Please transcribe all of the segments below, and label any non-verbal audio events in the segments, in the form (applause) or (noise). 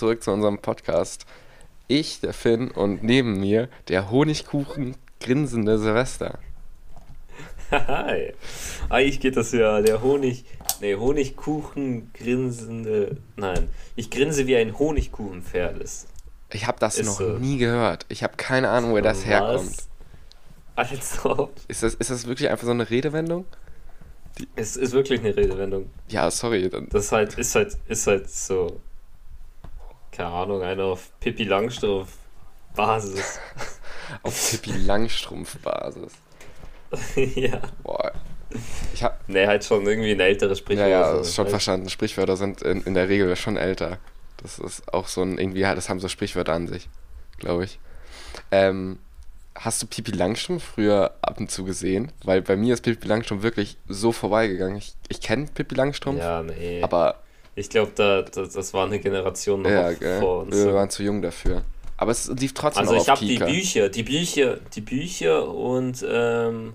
zurück zu unserem Podcast. Ich, der Finn und neben mir der Honigkuchen grinsende Silvester. Hi. Eigentlich geht das ja, der Honig, nee, Honigkuchen grinsende, nein, ich grinse wie ein Honigkuchenpferd ist. Ich habe das ist noch so. nie gehört. Ich habe keine Ahnung, wo das Was? herkommt. Also. Ist das, ist das wirklich einfach so eine Redewendung? Die es ist wirklich eine Redewendung. Ja, sorry. Dann. Das halt, ist halt, ist halt so keine Ahnung, einer auf Pippi Langstrumpf Basis. (laughs) auf Pippi Langstrumpf Basis. (laughs) ja. Boah. Ich hab, nee, halt schon irgendwie ein älteres Sprichwort. Ja, ja, ist schon halt. verstanden. Sprichwörter sind in, in der Regel schon älter. Das ist auch so ein, irgendwie, das haben so Sprichwörter an sich, glaube ich. Ähm, hast du Pipi Langstrumpf früher ab und zu gesehen? Weil bei mir ist Pipi Langstrumpf wirklich so vorbeigegangen. Ich, ich kenne Pipi Langstrumpf, ja, nee. aber ich glaube, da, da, das war eine Generation noch ja, vor uns. Wir waren zu jung dafür. Aber es lief trotzdem Also ich habe die Bücher, die Bücher, die Bücher und ähm,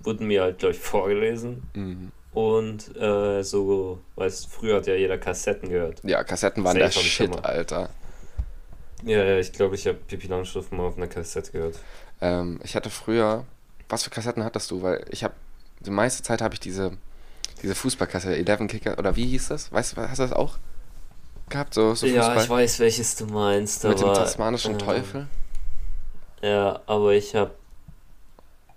wurden mir halt, glaube ich, vorgelesen. Mhm. Und äh, so, weißt früher hat ja jeder Kassetten gehört. Ja, Kassetten waren Safe der Shit, Alter. Ja, ja, ich glaube, ich habe Pippi Langstrumpf mal auf einer Kassette gehört. Ähm, ich hatte früher, was für Kassetten hattest du? Weil ich habe, die meiste Zeit habe ich diese diese Fußballkasse, 11 Kicker, oder wie hieß das? Weißt du, hast du das auch gehabt? So, so ja, ich weiß, welches du meinst. Mit aber, dem tasmanischen äh, Teufel? Ja, aber ich hab.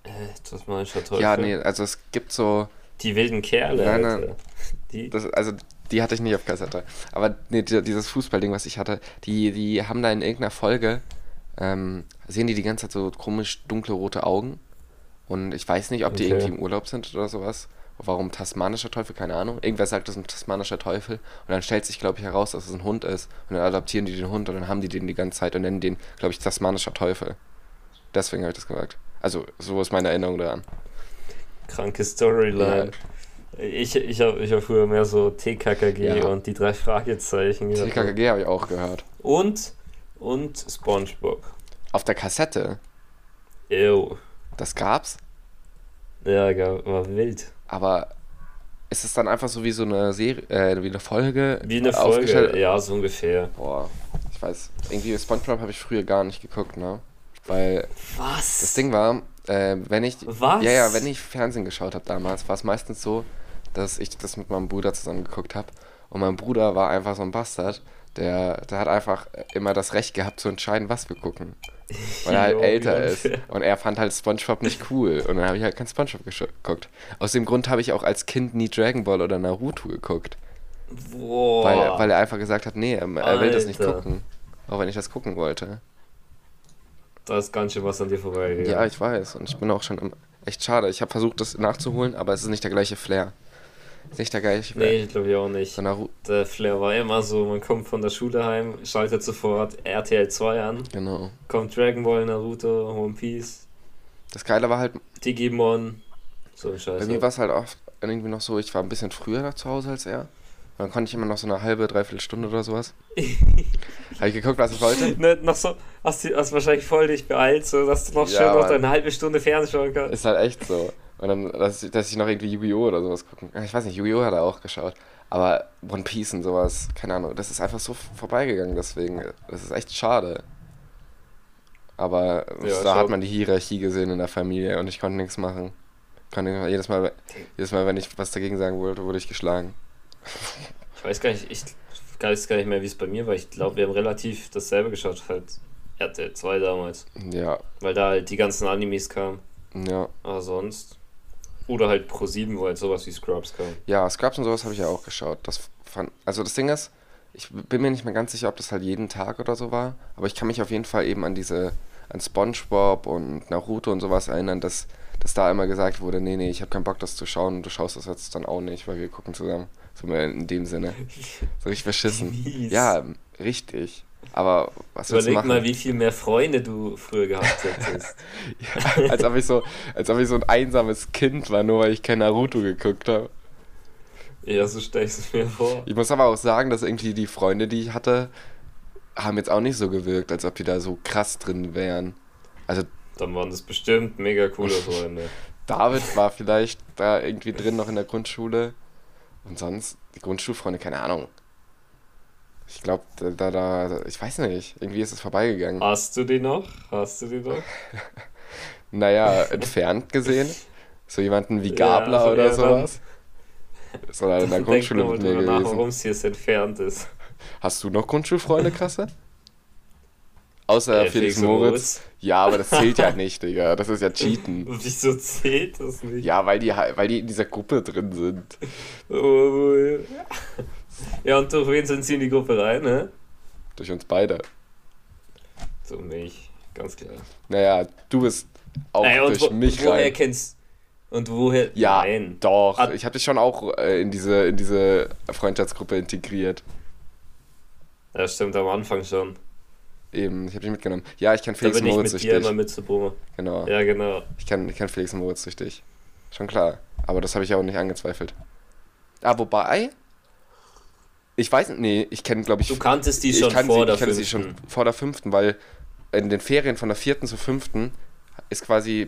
Äh, tasmanischer Teufel. Ja, nee, also es gibt so. Die wilden Kerle, nein, nein. Die? Das, also, die hatte ich nicht auf Kassette. Aber nee, dieses Fußballding, was ich hatte, die, die haben da in irgendeiner Folge, ähm, sehen die die ganze Zeit so komisch dunkle rote Augen. Und ich weiß nicht, ob die okay. irgendwie im Urlaub sind oder sowas. Warum tasmanischer Teufel? Keine Ahnung. Irgendwer sagt, das ist ein tasmanischer Teufel. Und dann stellt sich, glaube ich, heraus, dass es ein Hund ist. Und dann adaptieren die den Hund und dann haben die den die ganze Zeit und nennen den, glaube ich, tasmanischer Teufel. Deswegen habe ich das gesagt. Also, so ist meine Erinnerung daran. Kranke Storyline. Ja. Ich, ich habe ich hab früher mehr so TKKG ja. und die drei Fragezeichen gehört. TKKG habe ich auch gehört. Und, und Spongebob. Auf der Kassette? Ew. Das gab's? Ja, war wild. Aber ist es dann einfach so wie so eine Serie, äh, wie eine Folge? Wie eine Folge, ja, so ungefähr. Boah, ich weiß. Irgendwie Spongebob habe ich früher gar nicht geguckt, ne? Weil. Was? Das Ding war, äh, wenn ich. Was? Ja, ja, wenn ich Fernsehen geschaut habe damals, war es meistens so, dass ich das mit meinem Bruder zusammen geguckt habe. Und mein Bruder war einfach so ein Bastard, der, der hat einfach immer das Recht gehabt zu entscheiden, was wir gucken. Weil er halt älter ist. Und er fand halt Spongebob nicht cool. Und dann habe ich halt kein Spongebob geguckt. Aus dem Grund habe ich auch als Kind nie Dragon Ball oder Naruto geguckt. Boah. Weil, weil er einfach gesagt hat, nee, er, er will das nicht gucken. Auch wenn ich das gucken wollte. Da ist ganz schön was an dir vorbei. Ja, ich weiß. Und ich bin auch schon echt schade. Ich habe versucht, das nachzuholen, aber es ist nicht der gleiche Flair. Nicht der gleiche Flair. Nee, ich glaube ich auch nicht. So der Flair war immer so, man kommt von der Schule heim, schaltet sofort RTL 2 an. Genau. Kommt Dragon Ball, Naruto, One Piece. Das Geile war halt. Digimon. So ein Scheiß. Bei mir war es halt auch irgendwie noch so, ich war ein bisschen früher da zu Hause als er. Dann konnte ich immer noch so eine halbe, dreiviertel Stunde oder sowas. (laughs) Habe ich geguckt, was ich wollte? Ne, noch so, hast du hast wahrscheinlich voll dich beeilt, so dass du noch ja, schön noch eine halbe Stunde Fernsehen schauen kannst. Ist halt echt so. Und dann, dass ich, dass ich noch irgendwie Yu-Gi-Oh! oder sowas gucken. Ich weiß nicht, Yu-Gi-Oh! hat er auch geschaut. Aber One Piece und sowas, keine Ahnung, das ist einfach so vorbeigegangen, deswegen. Das ist echt schade. Aber ja, da hat man die Hierarchie gesehen in der Familie und ich konnte nichts machen. Konnte jedes Mal, jedes Mal, wenn ich was dagegen sagen wollte, wurde ich geschlagen. Ich weiß gar nicht, ich weiß gar nicht mehr, wie es bei mir war. Ich glaube, wir haben relativ dasselbe geschaut, halt RTL 2 damals. Ja. Weil da halt die ganzen Animes kamen. Ja. Aber sonst. Oder halt Pro 7, wo halt sowas wie Scrubs kam. Ja, Scrubs und sowas habe ich ja auch geschaut. Das fand, also das Ding ist, ich bin mir nicht mehr ganz sicher, ob das halt jeden Tag oder so war, aber ich kann mich auf jeden Fall eben an diese, an SpongeBob und Naruto und sowas erinnern, dass, dass da immer gesagt wurde, nee, nee, ich habe keinen Bock, das zu schauen und du schaust das jetzt dann auch nicht, weil wir gucken zusammen. So in dem Sinne. So richtig verschissen. (laughs) Ja, richtig. Aber was Überleg machen? mal, wie viel mehr Freunde du früher gehabt hättest. (laughs) ja, als ob ich so, als ob ich so ein einsames Kind war, nur weil ich kein Naruto geguckt habe. Ja, so stelle ich es mir vor. Ich muss aber auch sagen, dass irgendwie die Freunde, die ich hatte, haben jetzt auch nicht so gewirkt, als ob die da so krass drin wären. Also. Dann waren das bestimmt mega coole (laughs) Freunde. David war vielleicht da irgendwie drin noch in der Grundschule. Und sonst, die Grundschulfreunde, keine Ahnung. Ich glaube, da, da, ich weiß nicht, irgendwie ist es vorbeigegangen. Hast du die noch? Hast du die noch? (laughs) naja, entfernt gesehen. (laughs) So jemanden wie Gabler ja, also oder sowas. Ist halt in (laughs) der Grundschule mit mir gewesen. warum es hier entfernt ist. Hast du noch Grundschulfreunde, Krasse? Außer äh, Felix, Moritz. Moritz. Ja, aber das zählt ja nicht, Digga. Das ist ja Cheaten. Wieso zählt das nicht? Ja, weil die, weil die in dieser Gruppe drin sind. Oh, ja, und durch wen sind sie in die Gruppe rein, ne? Durch uns beide. So mich, ganz klar. Naja, du bist auch naja, durch wo, mich woher rein. Woher kennst und woher? Ja, Nein. doch. Hat, ich habe dich schon auch äh, in, diese, in diese Freundschaftsgruppe integriert. Ja, stimmt, am Anfang schon. Eben, ich habe dich mitgenommen. Ja, ich kenne Felix da bin Moritz ich mit durch dich. Immer mit zu Brumme. Genau. Ja, genau. Ich kenne ich kenn Felix Moritz durch dich. Schon klar. Aber das habe ich auch nicht angezweifelt. Ah, wobei. Ich weiß nicht, nee, ich kenne, glaube ich. Du kanntest die schon vor sie, der ich fünften. sie schon vor der fünften, weil in den Ferien von der vierten zur fünften ist quasi.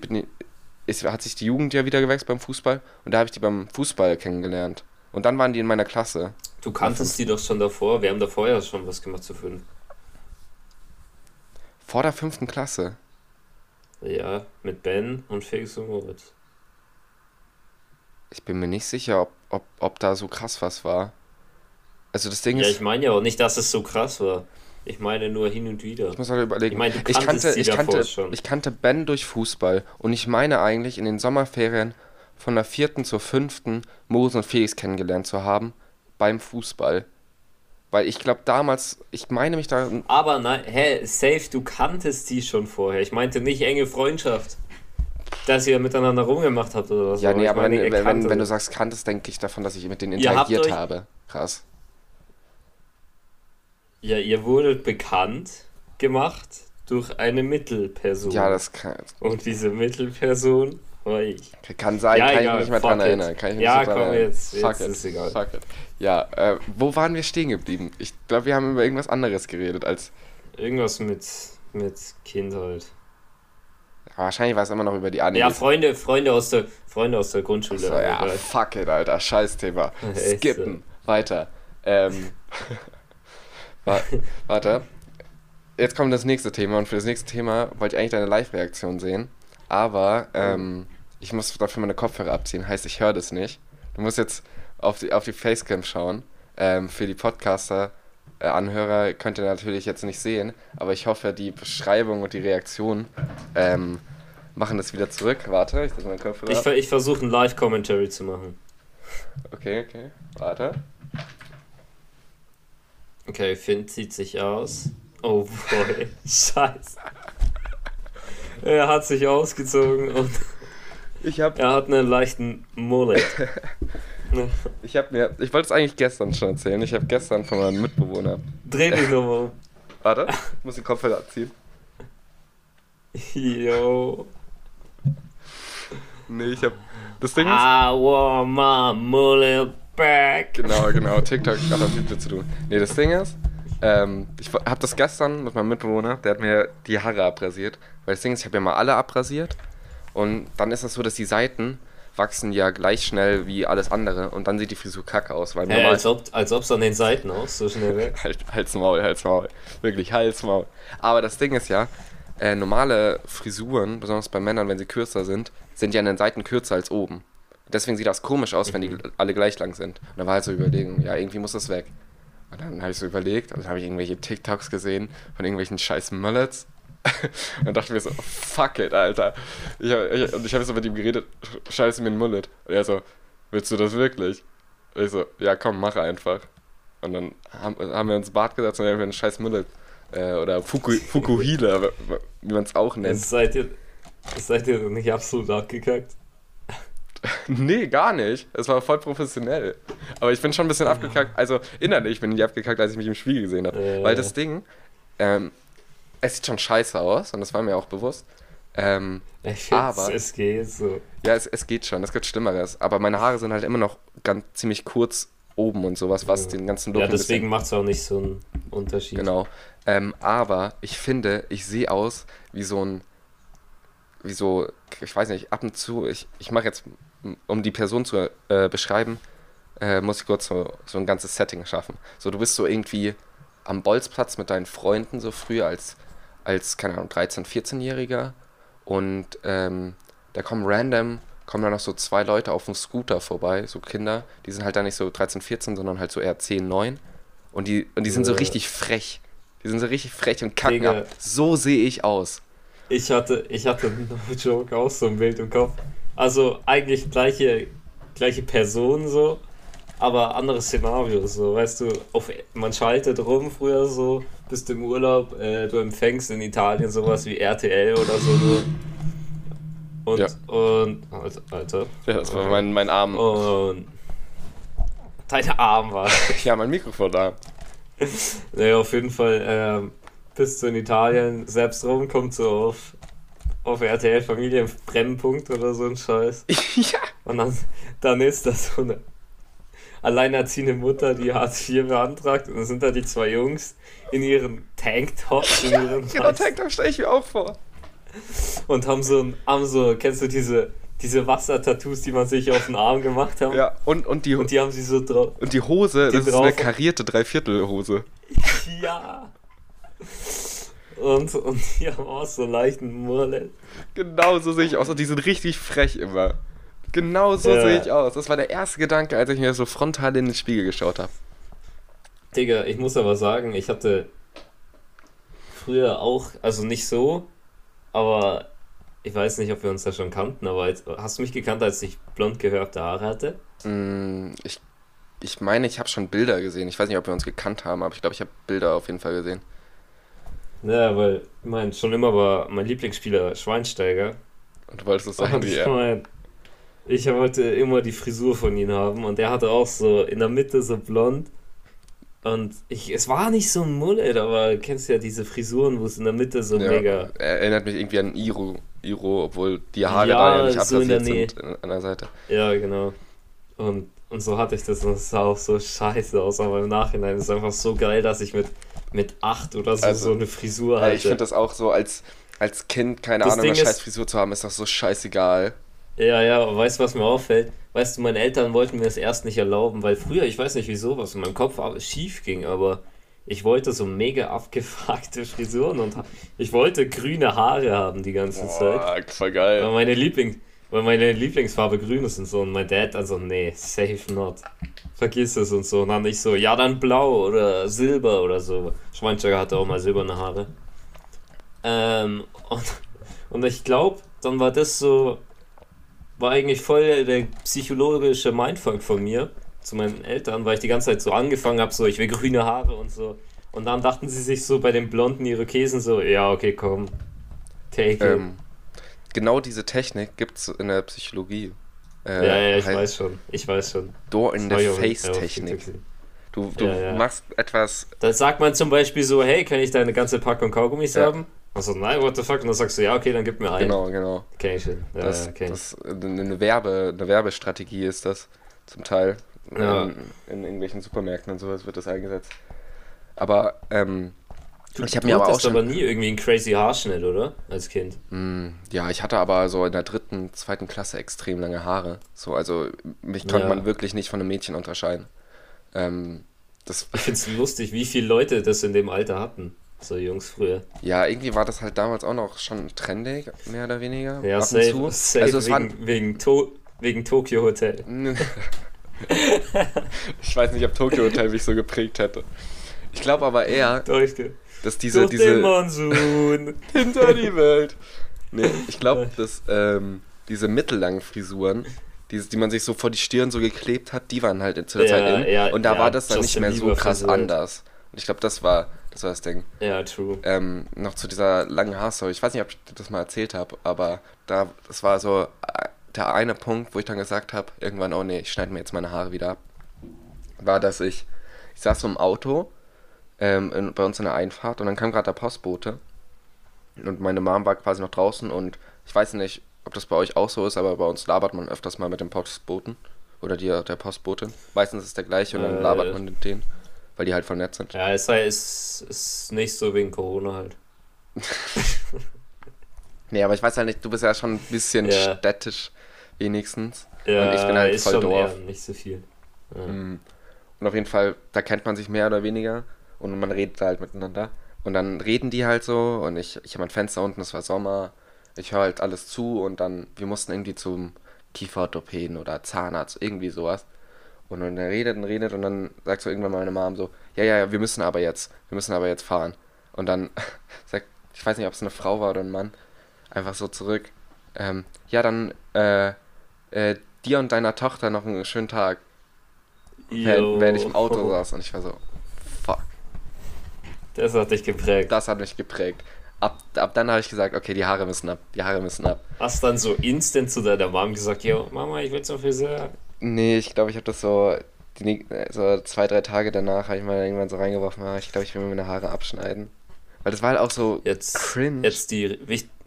Ist, hat sich die Jugend ja wieder gewechselt beim Fußball und da habe ich die beim Fußball kennengelernt. Und dann waren die in meiner Klasse. Du kanntest die doch schon davor. Wir haben da vorher schon was gemacht zu fünf. Vor der fünften Klasse? Ja, mit Ben und Felix und Moritz. Ich bin mir nicht sicher, ob, ob, ob da so krass was war. Also das Ding ja, ist. Ja, ich meine ja auch nicht, dass es so krass war. Ich meine nur hin und wieder. Ich muss halt überlegen. Ich, meine, du ich kannte, ich kannte, schon. ich kannte Ben durch Fußball und ich meine eigentlich in den Sommerferien von der vierten zur fünften Moritz und Felix kennengelernt zu haben beim Fußball. Weil ich glaube damals, ich meine mich da. Aber nein, hä, safe, du kanntest die schon vorher. Ich meinte nicht enge Freundschaft. Dass ihr miteinander rumgemacht habt oder so. Ja, nee, aber meine, wenn, wenn, wenn, du sagst kanntest, denke ich davon, dass ich mit denen interagiert habe. Krass. Ja, ihr wurdet bekannt gemacht durch eine Mittelperson. Ja, das kann. Und diese Mittelperson war ich. Kann sein, ja, kann egal, ich mich nicht mehr dran it. erinnern. Kann ich mich ja, nicht komm, jetzt, jetzt Fuck ist it. egal. Fuck it. Ja, äh, wo waren wir stehen geblieben? Ich glaube, wir haben über irgendwas anderes geredet als. Irgendwas mit, mit Kindheit. wahrscheinlich war es immer noch über die Animes. Ja, Freunde, Freunde, aus, der, Freunde aus der Grundschule. So, ja, fuck it, Alter. Scheiß-Thema. (laughs) Skippen. Weiter. Ähm. (laughs) warte. Jetzt kommt das nächste Thema und für das nächste Thema wollte ich eigentlich deine Live-Reaktion sehen. Aber ähm, ich muss dafür meine Kopfhörer abziehen, heißt, ich höre das nicht. Du musst jetzt auf die, auf die Facecam schauen. Ähm, für die Podcaster, äh, Anhörer könnt ihr natürlich jetzt nicht sehen, aber ich hoffe, die Beschreibung und die Reaktion ähm, machen das wieder zurück. Warte, ich meinen Kopfhörer. Ich, ich versuche ein Live-Commentary zu machen. Okay, okay. Warte. Okay, Finn zieht sich aus. Oh boy, (laughs) scheiße. Er hat sich ausgezogen und ich hab, er hat einen leichten Mullet. (laughs) ich habe mir, ich wollte es eigentlich gestern schon erzählen. Ich habe gestern von meinem Mitbewohner. Dreh dich nochmal um. (laughs) Warte, ich muss den Kopfhörer abziehen. Yo. Nee, ich hab. Das Ding ist. I want my mullet back. Genau, genau. TikTok hat auch viel zu tun. Nee, das Ding ist. Ähm, ich habe das gestern mit meinem Mitbewohner, der hat mir die Haare abrasiert. Weil das Ding ist, ich habe ja mal alle abrasiert. Und dann ist es das so, dass die Seiten wachsen ja gleich schnell wie alles andere und dann sieht die Frisur kacke aus. Weil hey, als ob es als an den Seiten auch so schnell weg. (laughs) halt, Hals, Maul, Hals, Maul. Wirklich, Hals, Maul. Aber das Ding ist ja, äh, normale Frisuren, besonders bei Männern, wenn sie kürzer sind, sind ja an den Seiten kürzer als oben. Deswegen sieht das komisch aus, wenn die mhm. alle gleich lang sind. Und da war halt so Überlegung, ja, irgendwie muss das weg. Und dann habe ich so überlegt, also habe ich irgendwelche TikToks gesehen von irgendwelchen scheiß Mullets. und (laughs) dann dachte ich mir so, fuck it, Alter. Ich hab, ich, und ich habe so mit ihm geredet, scheiße mir ein Mullet. Und er so, willst du das wirklich? Und ich so, ja komm, mach einfach. Und dann haben, haben wir uns Bart gesetzt und haben wir einen scheiß Mullet. Äh, oder Fuku, Fukuhila, wie man es auch nennt. Seid ihr, seid ihr nicht absolut abgekackt? (laughs) nee, gar nicht. Es war voll professionell. Aber ich bin schon ein bisschen abgekackt. Also innerlich bin ich abgekackt, als ich mich im Spiegel gesehen habe. Äh. Weil das Ding, ähm, es sieht schon scheiße aus und das war mir auch bewusst. Ähm, ich aber es geht so. Ja, es, es geht schon, es gibt Schlimmeres. Aber meine Haare sind halt immer noch ganz ziemlich kurz oben und sowas, was ja. den ganzen Look Ja, deswegen macht es auch nicht so einen Unterschied. Genau. Ähm, aber ich finde, ich sehe aus wie so ein, wie so, ich weiß nicht, ab und zu, ich, ich mache jetzt, um die Person zu äh, beschreiben, äh, muss ich kurz so, so ein ganzes Setting schaffen. So, du bist so irgendwie am Bolzplatz mit deinen Freunden so früh als, als keine Ahnung, 13-, 14-Jähriger und ähm, da kommen random, kommen da noch so zwei Leute auf dem Scooter vorbei, so Kinder, die sind halt da nicht so 13, 14, sondern halt so eher 10, 9 und die, und die sind so richtig frech. Die sind so richtig frech und kacken ab. So sehe ich aus. Ich hatte, ich hatte no (laughs) joke auch so ein Bild im Kopf. Also eigentlich gleiche, gleiche Person so, aber anderes Szenario so, weißt du, auf, man schaltet rum früher so, bist im Urlaub, äh, du empfängst in Italien sowas wie RTL oder so. so. Und, ja. und, Alter. Ja, das war mein, mein Arm. Und, dein Arm war. (laughs) ja, mein Mikrofon da. (laughs) naja, auf jeden Fall, ähm, bist du in Italien selbst rum, kommt so auf auf RTL Familie im Brennpunkt oder so ein Scheiß. (laughs) ja. Und dann, dann ist das so eine alleinerziehende Mutter, die Hartz IV beantragt und dann sind da die zwei Jungs in ihren Tanktops. In ihren ja, genau, Tanktop stelle ich mir auch vor. Und haben so, haben so, kennst du diese, diese Wassertattoos, die man sich auf den Arm gemacht hat? Ja, und, und, die, und die haben sie so drauf. Und die Hose, die das ist eine karierte Dreiviertelhose. (laughs) Ja. Und, und die haben auch so leichten Murlet. Genau so sehe ich aus. Und die sind richtig frech immer. Genau so ja. sehe ich aus. Das war der erste Gedanke, als ich mir so frontal in den Spiegel geschaut habe. Digga, ich muss aber sagen, ich hatte früher auch, also nicht so, aber ich weiß nicht, ob wir uns da schon kannten, aber jetzt, hast du mich gekannt, als ich blond gehörte Haare hatte? Mm, ich, ich meine, ich habe schon Bilder gesehen. Ich weiß nicht, ob wir uns gekannt haben, aber ich glaube, ich habe Bilder auf jeden Fall gesehen. Ja, weil, ich meine, schon immer war mein Lieblingsspieler Schweinsteiger. Und du wolltest es sagen er. Ich mein, ich wollte immer die Frisur von ihm haben und der hatte auch so in der Mitte so blond. Und ich, es war nicht so ein Mullet, aber du kennst ja diese Frisuren, wo es in der Mitte so ja, mega. Er erinnert mich irgendwie an Iro, Iro obwohl die Haare ja, da ja nicht so abrasiert sind an der Seite. Ja, genau. Und, und so hatte ich das und es sah auch so scheiße aus, aber im Nachhinein ist es einfach so geil, dass ich mit mit acht oder so also, so eine Frisur hatte. Ich finde das auch so, als, als Kind, keine das Ahnung, Ding eine scheiß Frisur zu haben, ist doch so scheißegal. Ja, ja, weißt du, was mir auffällt? Weißt du, meine Eltern wollten mir das erst nicht erlauben, weil früher, ich weiß nicht wieso, was in meinem Kopf schief ging, aber ich wollte so mega abgefuckte Frisuren und ich wollte grüne Haare haben die ganze Boah, Zeit. Voll geil. Weil meine, Liebling, weil meine Lieblingsfarbe grün ist und so und mein Dad also, nee, safe not vergiss es und so. Und dann nicht so, ja, dann blau oder silber oder so. Schweinsteiger hatte auch mal silberne Haare. Ähm, und, und ich glaube, dann war das so, war eigentlich voll der psychologische Mindfuck von mir zu meinen Eltern, weil ich die ganze Zeit so angefangen habe, so, ich will grüne Haare und so. Und dann dachten sie sich so bei den blonden Irokesen so, ja, okay, komm, take ähm, Genau diese Technik gibt es in der Psychologie. Äh, ja, ja, ich halt weiß schon. Ich weiß schon. Door in the Face Technik. Du, du ja, ja. machst etwas. Da sagt man zum Beispiel so, hey, kann ich deine ganze Packung Kaugummis ja. haben? Also nein, what the fuck? Und dann sagst du, ja, okay, dann gib mir einen. Genau, genau. Kenn ich schon. Ja, das, okay. das, eine, Werbe, eine Werbestrategie ist das zum Teil. Ja. In, in irgendwelchen Supermärkten und sowas wird das eingesetzt. Aber ähm, Du, ich habe mir aber auch schon, aber nie irgendwie einen crazy Haarschnitt, oder? Als Kind. Mm, ja, ich hatte aber so in der dritten, zweiten Klasse extrem lange Haare. So, also mich konnte ja. man wirklich nicht von einem Mädchen unterscheiden. Ähm, das (laughs) ich finde es lustig, wie viele Leute das in dem Alter hatten. So Jungs früher. Ja, irgendwie war das halt damals auch noch schon trendig, mehr oder weniger. Ja, safe, safe also wegen, waren, wegen, to wegen Tokyo Hotel. (laughs) ich weiß nicht, ob Tokyo Hotel mich so geprägt hätte. Ich glaube aber eher. Durchge dass diese. Durch diese den Monsun. (laughs) hinter die Welt. Nee, (laughs) ich glaube, dass ähm, diese mittellangen Frisuren, die, die man sich so vor die Stirn so geklebt hat, die waren halt zu der ja, Zeit in. Ja, und da ja, war das dann nicht mehr so krass anders. Und ich glaube, das war, das war das Ding. Ja, true. Ähm, noch zu dieser langen Haarstory. Ich weiß nicht, ob ich das mal erzählt habe, aber da, das war so äh, der eine Punkt, wo ich dann gesagt habe, irgendwann, oh nee, ich schneide mir jetzt meine Haare wieder ab. War, dass ich, ich saß so im Auto ähm, in, bei uns in der Einfahrt und dann kam gerade der Postbote und meine Mom war quasi noch draußen und ich weiß nicht, ob das bei euch auch so ist, aber bei uns labert man öfters mal mit dem Postboten oder die, der Postbotin. Meistens ist der gleiche und dann äh, labert man mit denen, weil die halt voll nett sind. Ja, es ist, ist nicht so wegen Corona halt. (laughs) nee, aber ich weiß halt nicht, du bist ja schon ein bisschen ja. städtisch wenigstens. Ja, und ich bin halt voll Dorf. nicht so viel. Ja. Mhm. Und auf jeden Fall, da kennt man sich mehr oder weniger. Und man redet halt miteinander. Und dann reden die halt so und ich, ich habe ein Fenster unten, es war Sommer. Ich höre halt alles zu und dann, wir mussten irgendwie zum Kieferorthopäden oder Zahnarzt, irgendwie sowas. Und dann redet und redet und dann sagt so irgendwann meine Mom so, ja, ja, ja, wir müssen aber jetzt, wir müssen aber jetzt fahren. Und dann (laughs) sagt, ich weiß nicht, ob es eine Frau war oder ein Mann, einfach so zurück, ähm, ja, dann, äh, äh, dir und deiner Tochter noch einen schönen Tag. Während, während ich im Auto saß und ich war so. Das hat dich geprägt. Das hat mich geprägt. Ab, ab dann habe ich gesagt, okay, die Haare müssen ab, die Haare müssen ab. Hast dann so instant zu deiner Mom gesagt, yo, Mama, ich will zum Friseur. Nee, ich glaube, ich habe das so, die, so zwei, drei Tage danach habe ich mal irgendwann so reingeworfen, ah, ich glaube, ich will mir meine Haare abschneiden. Weil das war halt auch so jetzt, cringe. Jetzt die,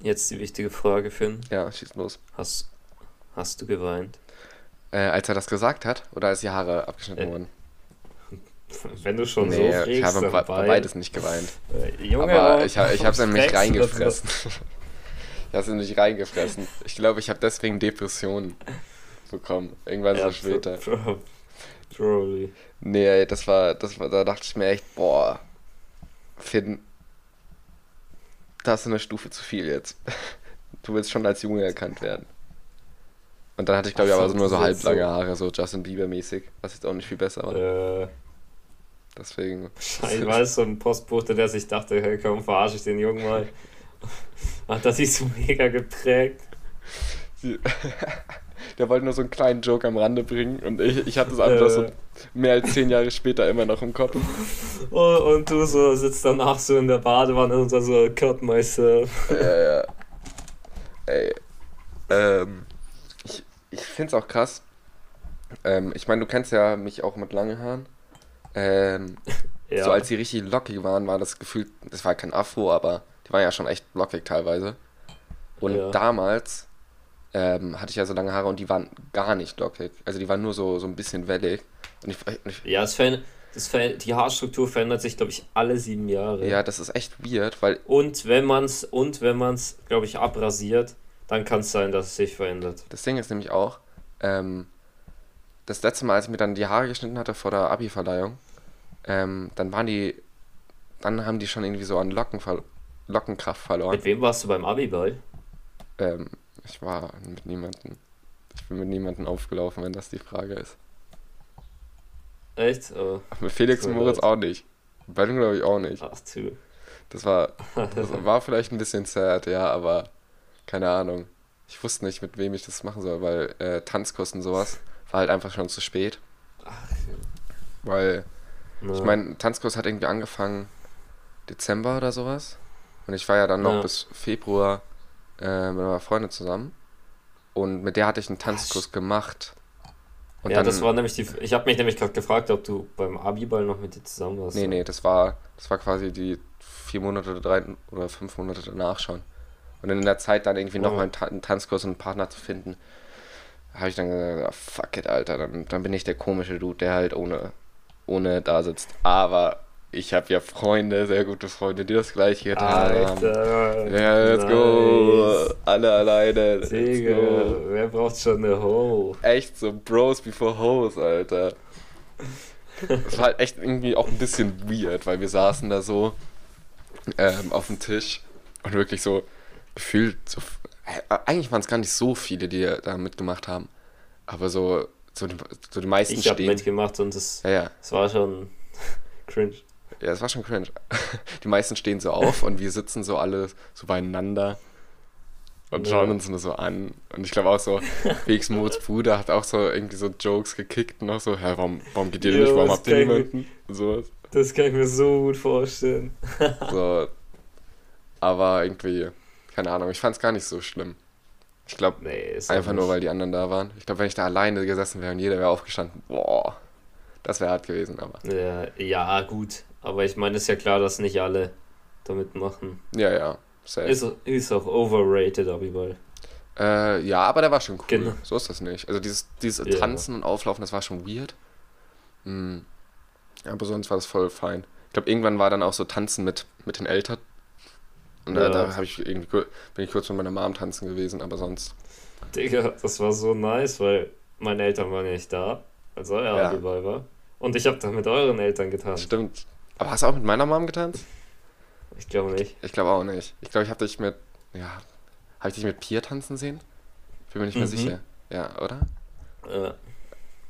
jetzt die wichtige Frage, Finn. Ja, schieß los. Hast, hast du geweint? Äh, als er das gesagt hat oder als die Haare abgeschnitten äh, wurden? Wenn du schon nee, so fragst, ich habe bei beides nicht geweint. Äh, Junge, aber ich, ich habe es (laughs) (laughs) nämlich reingefressen. ich habe es nämlich reingefressen. Ich glaube, ich habe deswegen Depressionen bekommen. Irgendwann ja, so später. Probably. Nee, das war, das war, da dachte ich mir echt, boah, Finn, das ist eine Stufe zu viel jetzt. (laughs) Du willst schon als Junge erkannt werden. Und dann hatte ich, glaube ich, aber so nur so halblange so. Haare, so Justin Bieber-mäßig, was jetzt auch nicht viel besser war. Äh, Deswegen. Ich weiß, so ein Postbote, der sich dachte, hey, komm, verarsche ich den Jungen mal. Hat das sich so mega geprägt. (laughs) der wollte nur so einen kleinen Joke am Rande bringen und ich, ich hatte es einfach äh. so mehr als zehn Jahre später immer noch im Kopf. Oh, und du so sitzt danach so in der Badewanne und so, cut myself. Ja, ja. Ey. Ähm, ich ich finde es auch krass. Ähm, ich meine, du kennst ja mich auch mit langen Haaren. Ähm, (laughs) ja. So als die richtig lockig waren, war das Gefühl, das war kein Afro, aber die waren ja schon echt lockig teilweise. Und ja. damals ähm, hatte ich ja so lange Haare und die waren gar nicht lockig. Also die waren nur so, so ein bisschen wellig. Und ich, ich, ja, es verändert, das verändert, die Haarstruktur verändert sich, glaube ich, alle sieben Jahre. Ja, das ist echt weird, weil. Und wenn man es, und wenn man es, glaube ich, abrasiert, dann kann es sein, dass es sich verändert. Das Ding ist nämlich auch, ähm, das letzte Mal, als ich mir dann die Haare geschnitten hatte vor der Abi-Verleihung, ähm, dann waren die, dann haben die schon irgendwie so an Locken, Lockenkraft verloren. Mit wem warst du beim Abi-Ball? Ähm, ich war mit niemandem. Ich bin mit niemandem aufgelaufen, wenn das die Frage ist. Echt? Oh. Mit Felix und Moritz auch nicht. Bei dem glaube ich auch nicht. Ach, too. Das war, (laughs) das war vielleicht ein bisschen sad, ja, aber keine Ahnung. Ich wusste nicht, mit wem ich das machen soll, weil äh, Tanzkurs und sowas war halt einfach schon zu spät. Ach, weil ja. Ich meine, Tanzkurs hat irgendwie angefangen Dezember oder sowas. Und ich war ja dann noch ja. bis Februar äh, mit meiner Freundin zusammen. Und mit der hatte ich einen Tanzkurs gemacht. Und ja, dann, das war nämlich die. Ich habe mich nämlich gerade gefragt, ob du beim Abiball noch mit dir zusammen warst. Nee, nee, das war, das war quasi die vier Monate oder drei oder fünf Monate danach schon. Und in der Zeit dann irgendwie oh. nochmal einen, einen Tanzkurs und einen Partner zu finden, habe ich dann gesagt, oh, fuck it, Alter, dann, dann bin ich der komische Dude, der halt ohne ohne da sitzt. Aber ich habe ja Freunde, sehr gute Freunde, die das gleiche getan Alter, haben. Ja, let's nice. go. Alle alleine. Digga, wer braucht schon eine Ho? Echt so Bros before Hoes, Alter. Das war halt echt irgendwie auch ein bisschen weird, weil wir saßen da so ähm, auf dem Tisch und wirklich so gefühlt so. Äh, eigentlich waren es gar nicht so viele, die da mitgemacht haben. Aber so so die, so die meisten ich stehen. Ich habe mitgemacht und es, ja, ja. es war schon (laughs) cringe. Ja, es war schon cringe. (laughs) Die meisten stehen so auf und wir sitzen so alle so beieinander und schauen uns nur so an. Und ich glaube auch so, (laughs) Felix Moritz Bruder hat auch so irgendwie so Jokes gekickt und auch so, hä, warum, warum geht ihr jo, nicht, warum habt ihr niemanden? So. Das kann ich mir so gut vorstellen. so. Aber irgendwie, keine Ahnung, ich fand es gar nicht so schlimm. Ich glaube, nee, einfach nur, weil die anderen da waren. Ich glaube, wenn ich da alleine gesessen wäre und jeder wäre aufgestanden, boah, das wäre hart gewesen, aber. Ja, ja, gut. Aber ich meine, ist ja klar, dass nicht alle damit machen. Ja, ja. Safe. Ist, ist auch overrated, Abiball. Äh, ja, aber der war schon cool. Genau. So ist das nicht. Also dieses, dieses ja. Tanzen und Auflaufen, das war schon weird. Mhm. Aber sonst war das voll fein. Ich glaube, irgendwann war dann auch so Tanzen mit, mit den Eltern und ja. da, da ich irgendwie, bin ich kurz mit meiner Mom tanzen gewesen, aber sonst. Digga, das war so nice, weil meine Eltern waren ja nicht da, als euer ja. dabei war. Und ich habe da mit euren Eltern getan. Stimmt. Aber hast du auch mit meiner Mom getanzt? Ich glaube nicht. Ich glaube auch nicht. Ich glaube, ich habe dich mit, ja, habe ich dich mit Pia tanzen sehen? Bin mir nicht mehr Mhm. sicher. Ja, oder? Äh,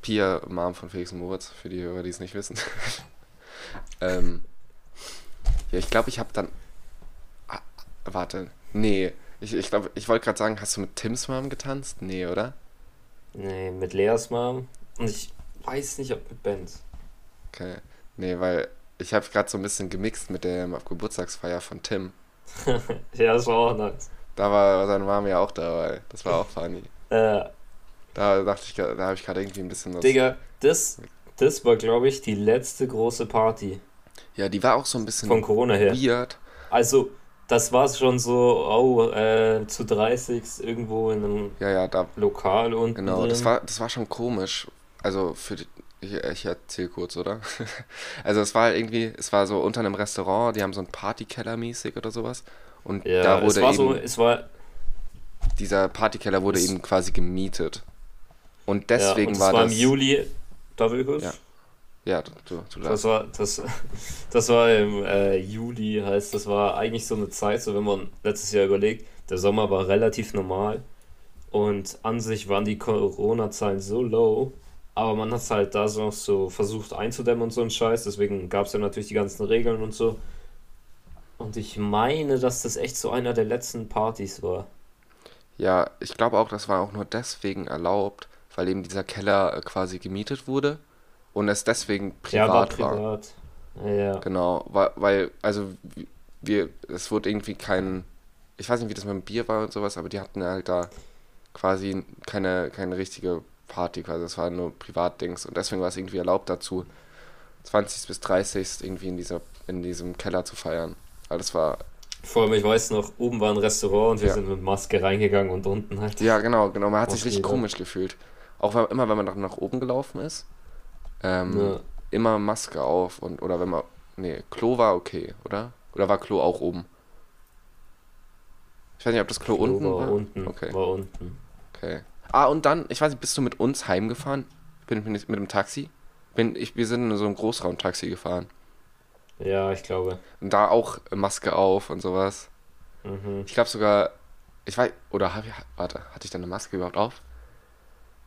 Pia, Mom von Felix und Moritz, für die Hörer, die es nicht wissen. (laughs) ähm, ja, ich glaube, ich habe dann. Warte. Nee. Ich, ich glaube, ich wollte gerade sagen, hast du mit Tims Mom getanzt? Nee, oder? nee, mit Leas Mom. Und ich weiß nicht, ob mit Benz. Okay. Nee, weil ich habe gerade so ein bisschen gemixt mit der Geburtstagsfeier von Tim. (laughs) ja, das war auch nice. Da war seine Mom ja auch dabei. Das war auch funny. (laughs) Äh, Da dachte ich, da habe ich gerade irgendwie ein bisschen was. Digga, das, das war, glaube ich, die letzte große Party Ja, die war auch so ein bisschen von Corona her. weird. Also, das war schon so, oh, äh, zu 30 irgendwo in einem Ja, ja, da Lokal unten Genau, drin. das war, das war schon komisch. Also für die, ich, ich erzähle kurz, oder? (laughs) Also es war irgendwie, es war so unter einem Restaurant, die haben so einen Partykeller mäßig oder sowas. Und ja, da es wurde war eben, so, es war, dieser Partykeller wurde es- eben quasi gemietet. Und ja, deswegen und es war war das. im Juli, darf ich kurz? Ja. Ja, du, du, Das war, das, (laughs) das war im äh, Juli, heißt, das war eigentlich so eine Zeit, so wenn man letztes Jahr überlegt, der Sommer war relativ normal und an sich waren die Corona-Zahlen so low, aber man hat es halt da so noch so versucht einzudämmen und so ein Scheiß, deswegen gab es ja natürlich die ganzen Regeln und so. Und ich meine, dass das echt so einer der letzten Partys war. Ja, ich glaube auch, das war auch nur deswegen erlaubt, weil eben dieser Keller äh, quasi gemietet wurde und es deswegen Ja, war privat war. privat. Ja. Genau, weil, weil, also wir, es wurde irgendwie kein, ich weiß nicht, wie das mit dem Bier war und sowas, aber die hatten halt da quasi keine, keine richtige Party quasi, das war nur Privatdings und deswegen war es irgendwie erlaubt dazu, 20. bis 30. irgendwie in dieser, in diesem Keller zu feiern. Aber das war, Vor allem, ich weiß noch, oben war ein Restaurant und wir Ja. sind mit Maske reingegangen und unten halt. ja genau, genau, man hat sich richtig komisch gefühlt. Auch immer, wenn man nach, nach oben gelaufen ist, ähm, Ja. immer Maske auf und, oder wenn man, nee, Klo war okay, oder? Oder war Klo auch oben? Ich weiß nicht, ob das Klo, unten war war. unten. Okay. War unten. Okay. Ah, und dann, ich weiß nicht, bist du mit uns heimgefahren? Bin ich mit, mit dem Taxi? Bin ich, wir sind in so einem Großraumtaxi gefahren. Ja, ich glaube. Und da auch Maske auf und sowas. Mhm. Ich glaube sogar, ich weiß, oder hab ich, warte, hatte ich da eine Maske überhaupt auf?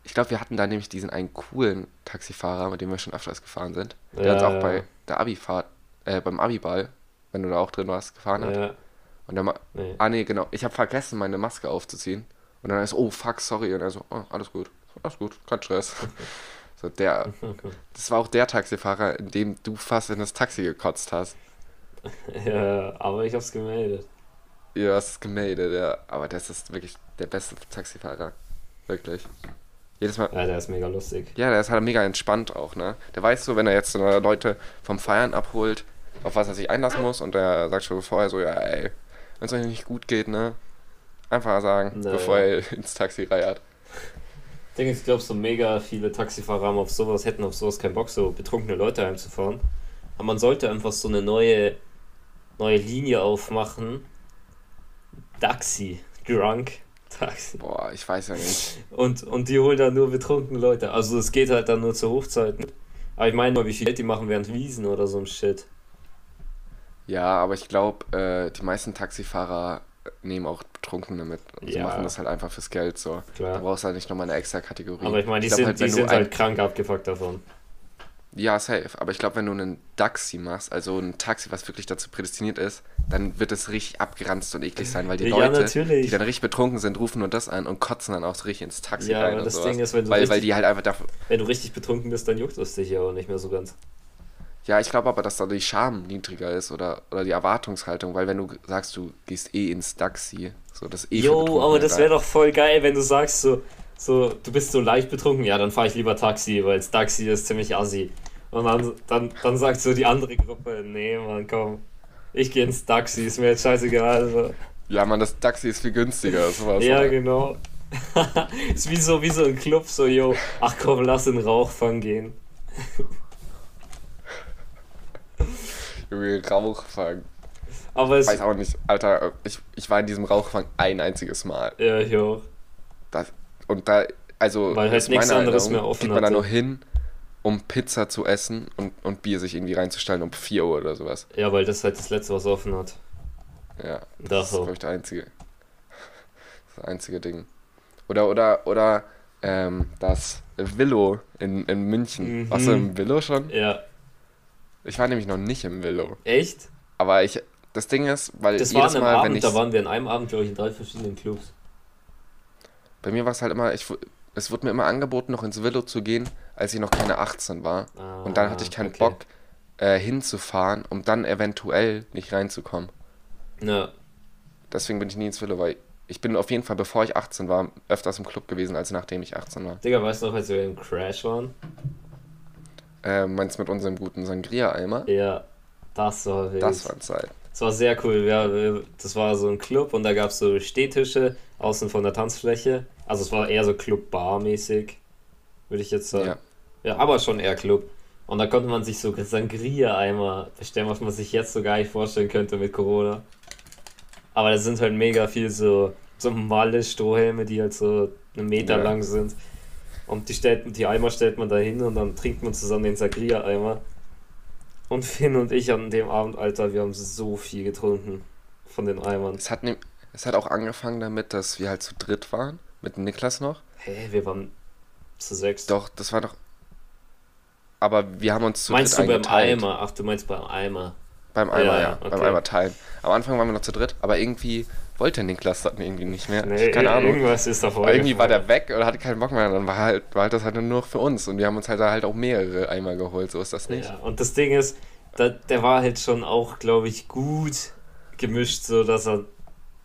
Ich glaube, wir hatten da nämlich diesen einen coolen Taxifahrer, mit dem wir schon öfters gefahren sind. Der uns Ja, auch bei ja. der Abifahrt, äh, beim Abiball, wenn du da auch drin warst, gefahren hat. Ja, Und der, Ma nee. ah nee, genau, ich habe vergessen, meine Maske aufzuziehen. Und dann ist, oh fuck, sorry. Und er so, oh, alles gut, alles gut, kein Stress. (laughs) So, der, das war auch der Taxifahrer, in dem du fast in das Taxi gekotzt hast. (laughs) ja, aber ich hab's gemeldet. Ja, hast es gemeldet, ja. Aber das ist wirklich der beste Taxifahrer. Wirklich. Jedes Mal. Ja, der ist mega lustig. Ja, der ist halt mega entspannt auch, ne? Der weiß so, wenn er jetzt Leute vom Feiern abholt, auf was er sich einlassen muss und der sagt schon vorher so, ja, ey, wenn es euch nicht gut geht, ne? Einfach sagen, Na, bevor er (laughs) ins Taxi reiert. Ding ist, ich glaube, so mega viele Taxifahrer haben auf sowas, hätten auf sowas keinen Bock, so betrunkene Leute heimzufahren. Aber man sollte einfach so eine neue, neue Linie aufmachen. Taxi. Drunk. Taxi. Boah, ich weiß ja nicht. Und, und die holen dann nur betrunkene Leute. Also es geht halt dann nur zu Hochzeiten. Aber ich meine mal, wie viel Geld die machen während Wiesen oder so ein Shit. Ja, aber ich glaube, äh, die meisten Taxifahrer nehmen auch Betrunkene mit. Und sie Ja. machen das halt einfach fürs Geld so. Da Klar. brauchst du halt nicht nochmal eine extra Kategorie. Aber ich meine, die glaub sind, halt, die sind ein- halt krank abgefuckt davon. Ja, safe. Aber ich glaube, wenn du einen Taxi machst, also ein Taxi, was wirklich dazu prädestiniert ist, dann wird es richtig abgeranzt und eklig sein, weil die Ja, Leute, natürlich. die dann richtig betrunken sind, rufen nur das an und kotzen dann auch so richtig ins Taxi Ja, rein und das sowas. Ding ist, wenn du weil, weil richtig- die halt einfach dafür... Wenn du richtig betrunken bist, dann juckt es dich ja auch nicht mehr so ganz. Ja, ich glaube aber, dass da die Scham niedriger ist oder, oder die Erwartungshaltung, weil wenn du sagst, du gehst eh ins Taxi, so das eh Jo, aber das da. wäre doch voll geil, wenn du sagst so, so du bist so leicht betrunken, ja, dann fahre ich lieber Taxi, weil das Taxi ist ziemlich assi. Und dann, dann, dann sagt so die andere Gruppe, nee, Mann, komm, ich gehe ins Taxi, ist mir jetzt scheißegal. Also. Ja, man, das Taxi ist viel günstiger, sowas. Ja, oder? genau. (laughs) ist wie so, wie so ein Club, so, yo, ach komm, lass in Rauchfang gehen. (laughs) Junge, Rauchfang. Aber es, Weiß auch nicht, Alter, ich, ich war in diesem Rauchfang ein einziges Mal. ja, ich auch. Das, und da, also, Weil halt nichts anderes mehr offen geht man da nur hin, um Pizza zu essen und, und Bier sich irgendwie reinzustellen um 4 Uhr oder sowas. Ja, weil das halt das letzte, was offen hat. Ja, das ist, glaube ich, der einzige, (laughs) das einzige Ding. Oder, oder, oder ähm, das Willow in, in München. Mhm. Warst du im Willow schon? Ja. Ich war nämlich noch nicht im Willow. Echt? Aber ich, das Ding ist, weil das jedes Mal, Abend, wenn ich... Da waren wir in einem Abend, glaube ich, in drei verschiedenen Clubs. Bei mir war es halt immer, ich, es wurde mir immer angeboten, noch ins Willow zu gehen, als ich noch keine 18 war. Ah, und dann hatte ich keinen okay. Bock, äh, hinzufahren, um dann eventuell nicht reinzukommen. Ja. Deswegen bin ich nie ins Willow, weil ich bin auf jeden Fall, bevor ich 18 war, öfters im Club gewesen, als nachdem ich 18 war. Digga, weißt du noch, als wir im Crash waren? Äh, meinst du mit unserem guten Sangria-Eimer? Ja, das war wild. Das war Zeit. Das war sehr cool. Ja, das war so ein Club und da gab es so Stehtische außen von der Tanzfläche. Also es war eher so Club-Bar-mäßig, würde ich jetzt sagen. Ja. Ja, aber schon eher Club. Und da konnte man sich so Sangria-Eimer bestellen, was man sich jetzt so gar nicht vorstellen könnte mit Corona. Aber da sind halt mega viel so, so normale Strohhelme, die halt so einen Meter ja. lang sind. Und die, stellt, die Eimer stellt man da hin und dann trinkt man zusammen den Sangria-Eimer. Und Finn und ich an dem Abend, Alter, wir haben so viel getrunken von den Eimern. Es hat, ne, es hat auch angefangen damit, dass wir halt zu dritt waren, mit Niklas noch. Hä, hey, wir waren zu sechs. Doch, das war doch. Aber wir haben uns zu meinst dritt Meinst du beim Eimer? Ach, du meinst beim Eimer. Beim Eimer, ja. ja. Okay. Beim Eimer teilen. Am Anfang waren wir noch zu dritt, aber irgendwie wollte Niklas das irgendwie nicht mehr. Nee, keine Ahnung. Irgendwas ist da vorher. Irgendwie war der weg oder hatte keinen Bock mehr. Dann war halt, war halt das halt nur für uns. Und wir haben uns halt, halt auch mehrere Eimer geholt. So ist das nicht. Ja, und das Ding ist, da, der war halt schon auch, glaube ich, gut gemischt, so dass er,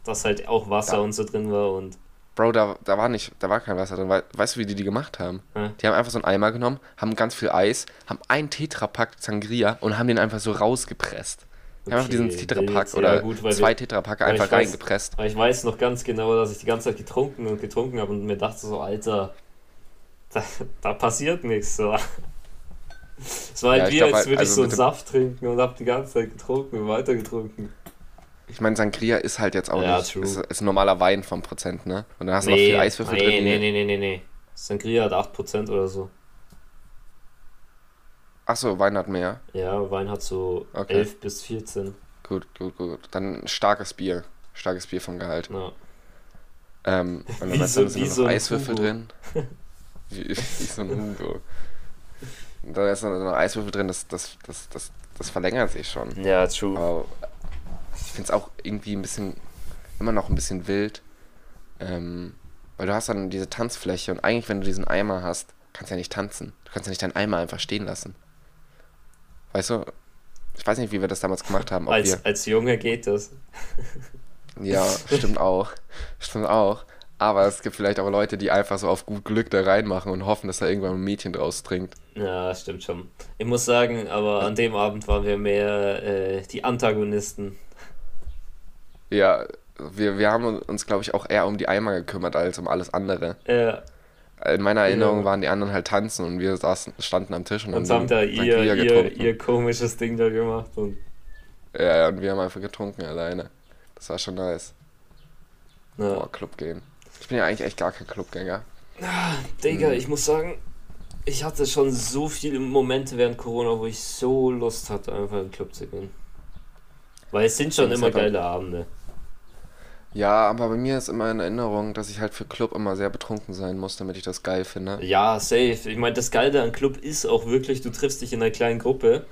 dass halt auch Wasser ja. und so drin war und. Bro, da, da war nicht, da war kein Wasser drin. Weißt du, wie die die gemacht haben? Hm? Die haben einfach so einen Eimer genommen, haben ganz viel Eis, haben einen Tetrapack Sangria und haben den einfach so rausgepresst. Okay, einfach diesen Tetrapack oder gut, zwei Tetrapack einfach weiß, reingepresst. ich weiß noch ganz genau, dass ich die ganze Zeit getrunken und getrunken habe und mir dachte so, Alter, da, da passiert nichts. So. Es war halt ja, wie, glaub, als würde also ich so einen Saft trinken und hab die ganze Zeit getrunken und weiter getrunken. Ich meine, Sangria ist halt jetzt auch ja, nicht. True. Ist, ist ein normaler Wein vom Prozent, ne? Und dann hast nee, du noch viel Eiswürfel nee, drin. Nee, nee, nee, nee, nee. Sangria hat 8% oder so. Achso, Wein hat mehr. Ja, Wein hat so okay. 11 bis 14. Gut, gut, gut. Dann starkes Bier. Starkes Bier vom Gehalt. Ja. Ähm, (laughs) und dann so, ist da noch so Eiswürfel drin. (laughs) wie, wie so ein Hugo. da ist noch Eiswürfel drin, das, das, das, das, das verlängert sich schon. Ja, true. Aber ich finde es auch irgendwie ein bisschen, immer noch ein bisschen wild. Ähm, weil du hast dann diese Tanzfläche und eigentlich, wenn du diesen Eimer hast, kannst du ja nicht tanzen. Du kannst ja nicht deinen Eimer einfach stehen lassen. Weißt du, ich weiß nicht, wie wir das damals gemacht haben. als, wir... als Junge geht das. (laughs) ja, stimmt auch. Stimmt auch. Aber es gibt vielleicht auch Leute, die einfach so auf gut Glück da reinmachen und hoffen, dass da irgendwann ein Mädchen draus trinkt. Ja, stimmt schon. Ich muss sagen, aber an dem Abend waren wir mehr äh, die Antagonisten. Ja, wir, wir haben uns, glaube ich, auch eher um die Eimer gekümmert als um alles andere. Ja. In meiner Erinnerung ja. waren die anderen halt tanzen und wir saßen, standen am Tisch und, und haben da ihr, ihr, ihr, komisches Ding da gemacht. Und ja, und wir haben einfach getrunken alleine. Das war schon nice. Ja. Boah, Club gehen. Ich bin ja eigentlich echt gar kein Clubgänger. Ah, Digga, hm. ich muss sagen, ich hatte schon so viele Momente während Corona, wo ich so Lust hatte, einfach in den Club zu gehen. Weil es sind schon immer geile Abende. Ja, aber bei mir ist immer in Erinnerung, dass ich halt für Club immer sehr betrunken sein muss, damit ich das geil finde. Ja, safe. Ich meine, das Geile an Club ist auch wirklich, du triffst dich in einer kleinen Gruppe,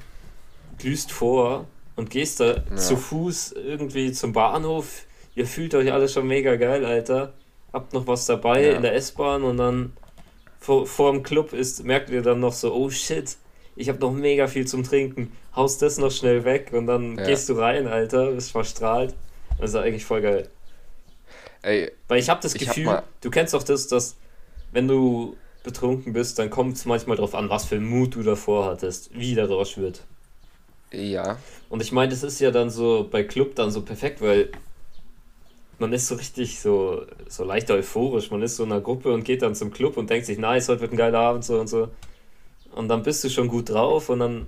glühst vor und gehst da ja. zu Fuß irgendwie zum Bahnhof. Ihr fühlt euch alle schon mega geil, Alter habt noch was dabei ja. in der S-Bahn und dann vor, vor dem Club ist, merkt ihr dann noch so, oh shit, ich habe noch mega viel zum Trinken, haust das noch schnell weg und dann ja. gehst du rein, Alter, bist verstrahlt. Das ist eigentlich voll geil. Ey, Weil ich habe das Gefühl, hab du kennst doch das, dass wenn du betrunken bist, dann kommt es manchmal darauf an, was für Mut du davor hattest, wie der Rausch wird. Ja. Und ich meine, das ist ja dann so bei Club dann so perfekt, weil man ist so richtig so, so leicht euphorisch. Man ist so in einer Gruppe und geht dann zum Club und denkt sich, nice, heute wird ein geiler Abend so und so. Und dann bist du schon gut drauf und dann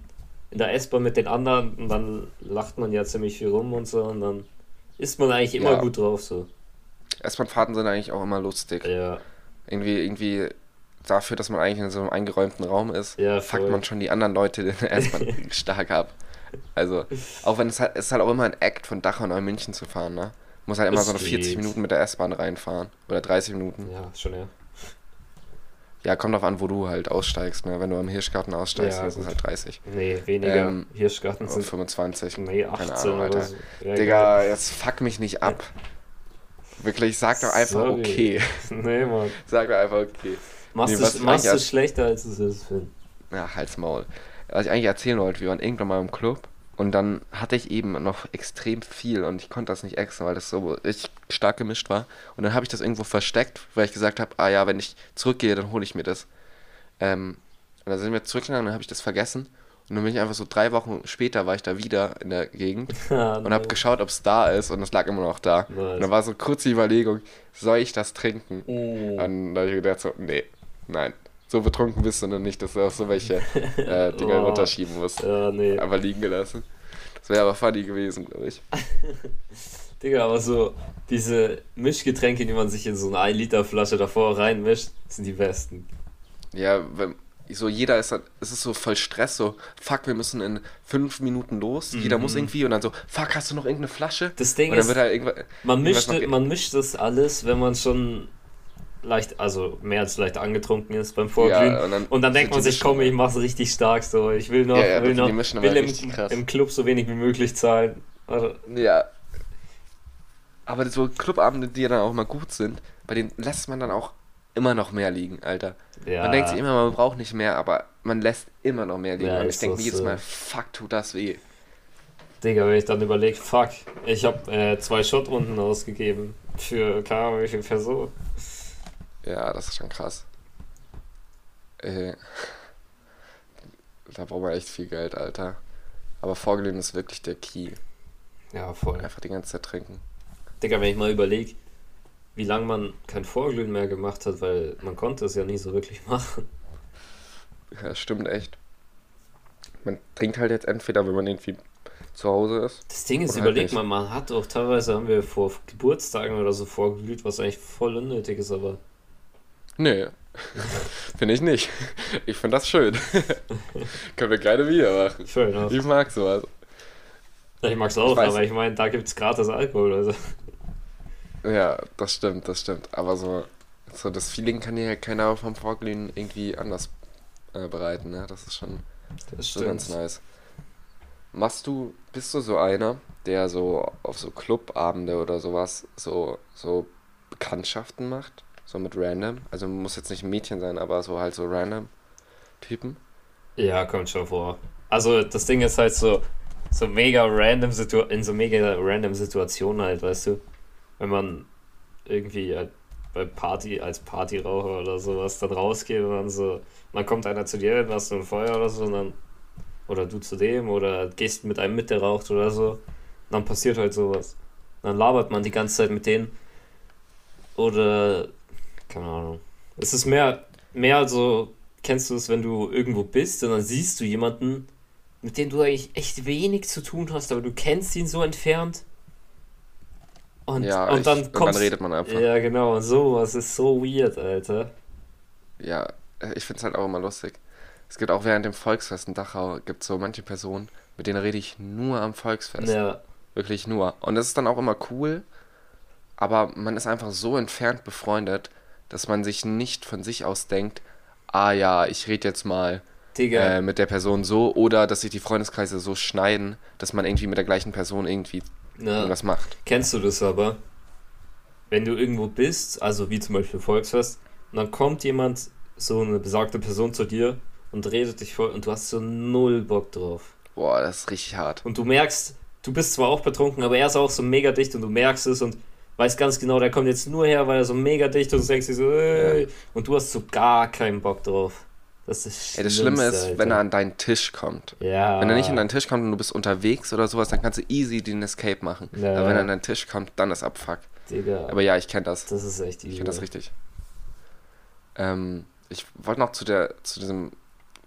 in der S-Bahn mit den anderen und dann lacht man ja ziemlich viel rum und so und dann ist man eigentlich immer ja. gut drauf so. S-Bahn-Fahrten sind eigentlich auch immer lustig. Ja. Irgendwie, irgendwie dafür, dass man eigentlich in so einem eingeräumten Raum ist, Ja, fuckt man schon die anderen Leute in der (laughs) S-Bahn stark ab. Also, auch wenn es halt, es ist halt auch immer ein Act von Dachau nach München zu fahren, ne? Muss halt immer Es so eine 40 geht. Minuten mit der S-Bahn reinfahren. Oder 30 Minuten. Ja, schon ja. Ja, kommt drauf an, wo du halt aussteigst, ne? Wenn du am Hirschgarten aussteigst, Ja, dann ist es halt 30. Nee, weniger. Ähm, Hirschgarten sind 25. nee, Keine 18 Ahnung, Alter. so. Ja, Digga, jetzt fuck mich nicht ab. Wirklich, sag doch einfach Sorry. okay. (laughs) Nee, Mann. Sag doch einfach okay. Machst Nee, du machst es schlechter, als es ist, Finn. Ja, halt's Maul. Was ich eigentlich erzählen wollte, wir waren irgendwann mal im Club und dann hatte ich eben noch extrem viel und ich konnte das nicht extra, weil das so richtig stark gemischt war. Und dann habe ich das irgendwo versteckt, weil ich gesagt habe, ah ja, wenn ich zurückgehe, dann hole ich mir das. Ähm, und dann sind wir zurückgegangen und dann habe ich das vergessen. Und dann bin ich einfach so drei Wochen später war ich da wieder in der Gegend (laughs) Ah, und habe geschaut, ob es da ist und es lag immer noch da. Nice. Und dann war so kurz die Überlegung, soll ich das trinken? Oh. Und da habe ich gedacht so, nee, nein. So betrunken bist du noch nicht, dass du auch so welche äh, (laughs) Dinger Oh. runterschieben musst. Ja, nee. Aber liegen gelassen. Das wäre aber funny gewesen, glaube ich. (laughs) Digga, aber so diese Mischgetränke, die man sich in so eine 1 Liter Flasche davor reinmischt, sind die besten. Ja, wenn, so jeder ist dann, es ist so voll Stress, so, fuck, wir müssen in fünf Minuten los, jeder muss irgendwie und dann so, fuck, hast du noch irgendeine Flasche? Mhm. Das Ding ist, halt man mischt, noch- man mischt das alles, wenn man schon leicht, also mehr als leicht angetrunken ist beim Vorglühen. Ja, und dann und dann denkt man sich, komm, ich mach's richtig stark so. Ich will noch, Ja, ja, will noch, will im, im Club so wenig wie möglich zahlen. Also, Ja. Aber so Clubabende, die ja dann auch mal gut sind, bei denen lässt man dann auch immer noch mehr liegen, Alter. ja. Man denkt sich immer, man braucht nicht mehr, aber man lässt immer noch mehr liegen. Ja, und ich denke mir jedes so. Mal, fuck, tut das weh. Digga, wenn ich dann überlege, fuck, ich habe äh, zwei Shotrunden ausgegeben für keine Ahnung wie viel Person. Ja, das ist schon krass. Äh, da braucht man echt viel Geld, Alter. Aber vorgelegen ist wirklich der Key. Ja, voll. Einfach die ganze Zeit trinken. Digga, wenn ich mal überlege, wie lange man kein Vorglühen mehr gemacht hat, weil man konnte es ja nie so wirklich (laughs) machen. Ja, stimmt echt. Man trinkt halt jetzt entweder, wenn man irgendwie zu Hause ist. Das Ding ist, halt überleg nicht. mal, man hat auch teilweise haben wir vor Geburtstagen oder so vorgeglüht, was eigentlich voll unnötig ist, aber Nee, (laughs) finde ich nicht. Ich finde das schön. (laughs) Können wir gerne wieder machen. schön. Ich mag sowas. Ich mag's auch, Ich aber ich meine, da gibt's gratis Alkohol. Also. Ja, das stimmt, das stimmt. Aber so, so das Feeling kann dir ja keiner vom Vorglühen irgendwie anders äh, bereiten, ne? Das ist schon Das so ganz nice. Machst du, bist du so einer, der so auf so Clubabende oder sowas so, so Bekanntschaften macht? So mit random? Also muss jetzt nicht ein Mädchen sein, aber so halt so random Typen? Ja, kommt schon vor. Also das Ding ist halt so, so mega random Situ in so mega random Situationen halt, weißt du? Wenn man irgendwie halt bei Party als Partyraucher oder sowas dann rausgeht und dann so, dann kommt einer zu dir, hast du ein Feuer oder so und dann oder du zu dem oder gehst mit einem mit, der raucht oder so, dann passiert halt sowas. Dann labert man die ganze Zeit mit denen oder keine Ahnung. Es ist mehr mehr so kennst du es, wenn du irgendwo bist und dann siehst du jemanden, mit dem du eigentlich echt wenig zu tun hast, aber du kennst ihn so entfernt. Und, ja, und ich, dann und kommst dann redet man einfach. Ja, genau, und sowas ist so weird, Alter. Ja, äh, ich finde es halt auch immer lustig. Es gibt auch während dem Volksfest in Dachau, gibt so manche Personen, mit denen rede ich nur am Volksfest. Ja, Wirklich nur. Und das ist dann auch immer cool, aber man ist einfach so entfernt befreundet, dass man sich nicht von sich aus denkt, ah ja, ich rede jetzt mal äh, mit der Person so, oder dass sich die Freundeskreise so schneiden, dass man irgendwie mit der gleichen Person irgendwie ja. irgendwas macht. Kennst du das aber? Wenn du irgendwo bist, also wie zum Beispiel Volksfest, und dann kommt jemand, so eine besagte Person zu dir und redet dich voll und du hast so null Bock drauf. Boah, das ist richtig hart. Und du merkst, du bist zwar auch betrunken, aber er ist auch so mega dicht und du merkst es und weißt ganz genau, der kommt jetzt nur her, weil er so mega dicht ist und dir so, ey, und du hast so gar keinen Bock drauf. Das ist Ey, das Schlimme ist, Alter. wenn er an deinen Tisch kommt. Ja. Wenn er nicht an deinen Tisch kommt und du bist unterwegs oder sowas, dann kannst du easy den Escape machen. Ja. Aber wenn er an deinen Tisch kommt, dann ist Abfuck. Digga, Aber ja, ich kenne das. das ist echt Ich kenne das richtig. Ähm, ich wollte noch zu der, zu diesem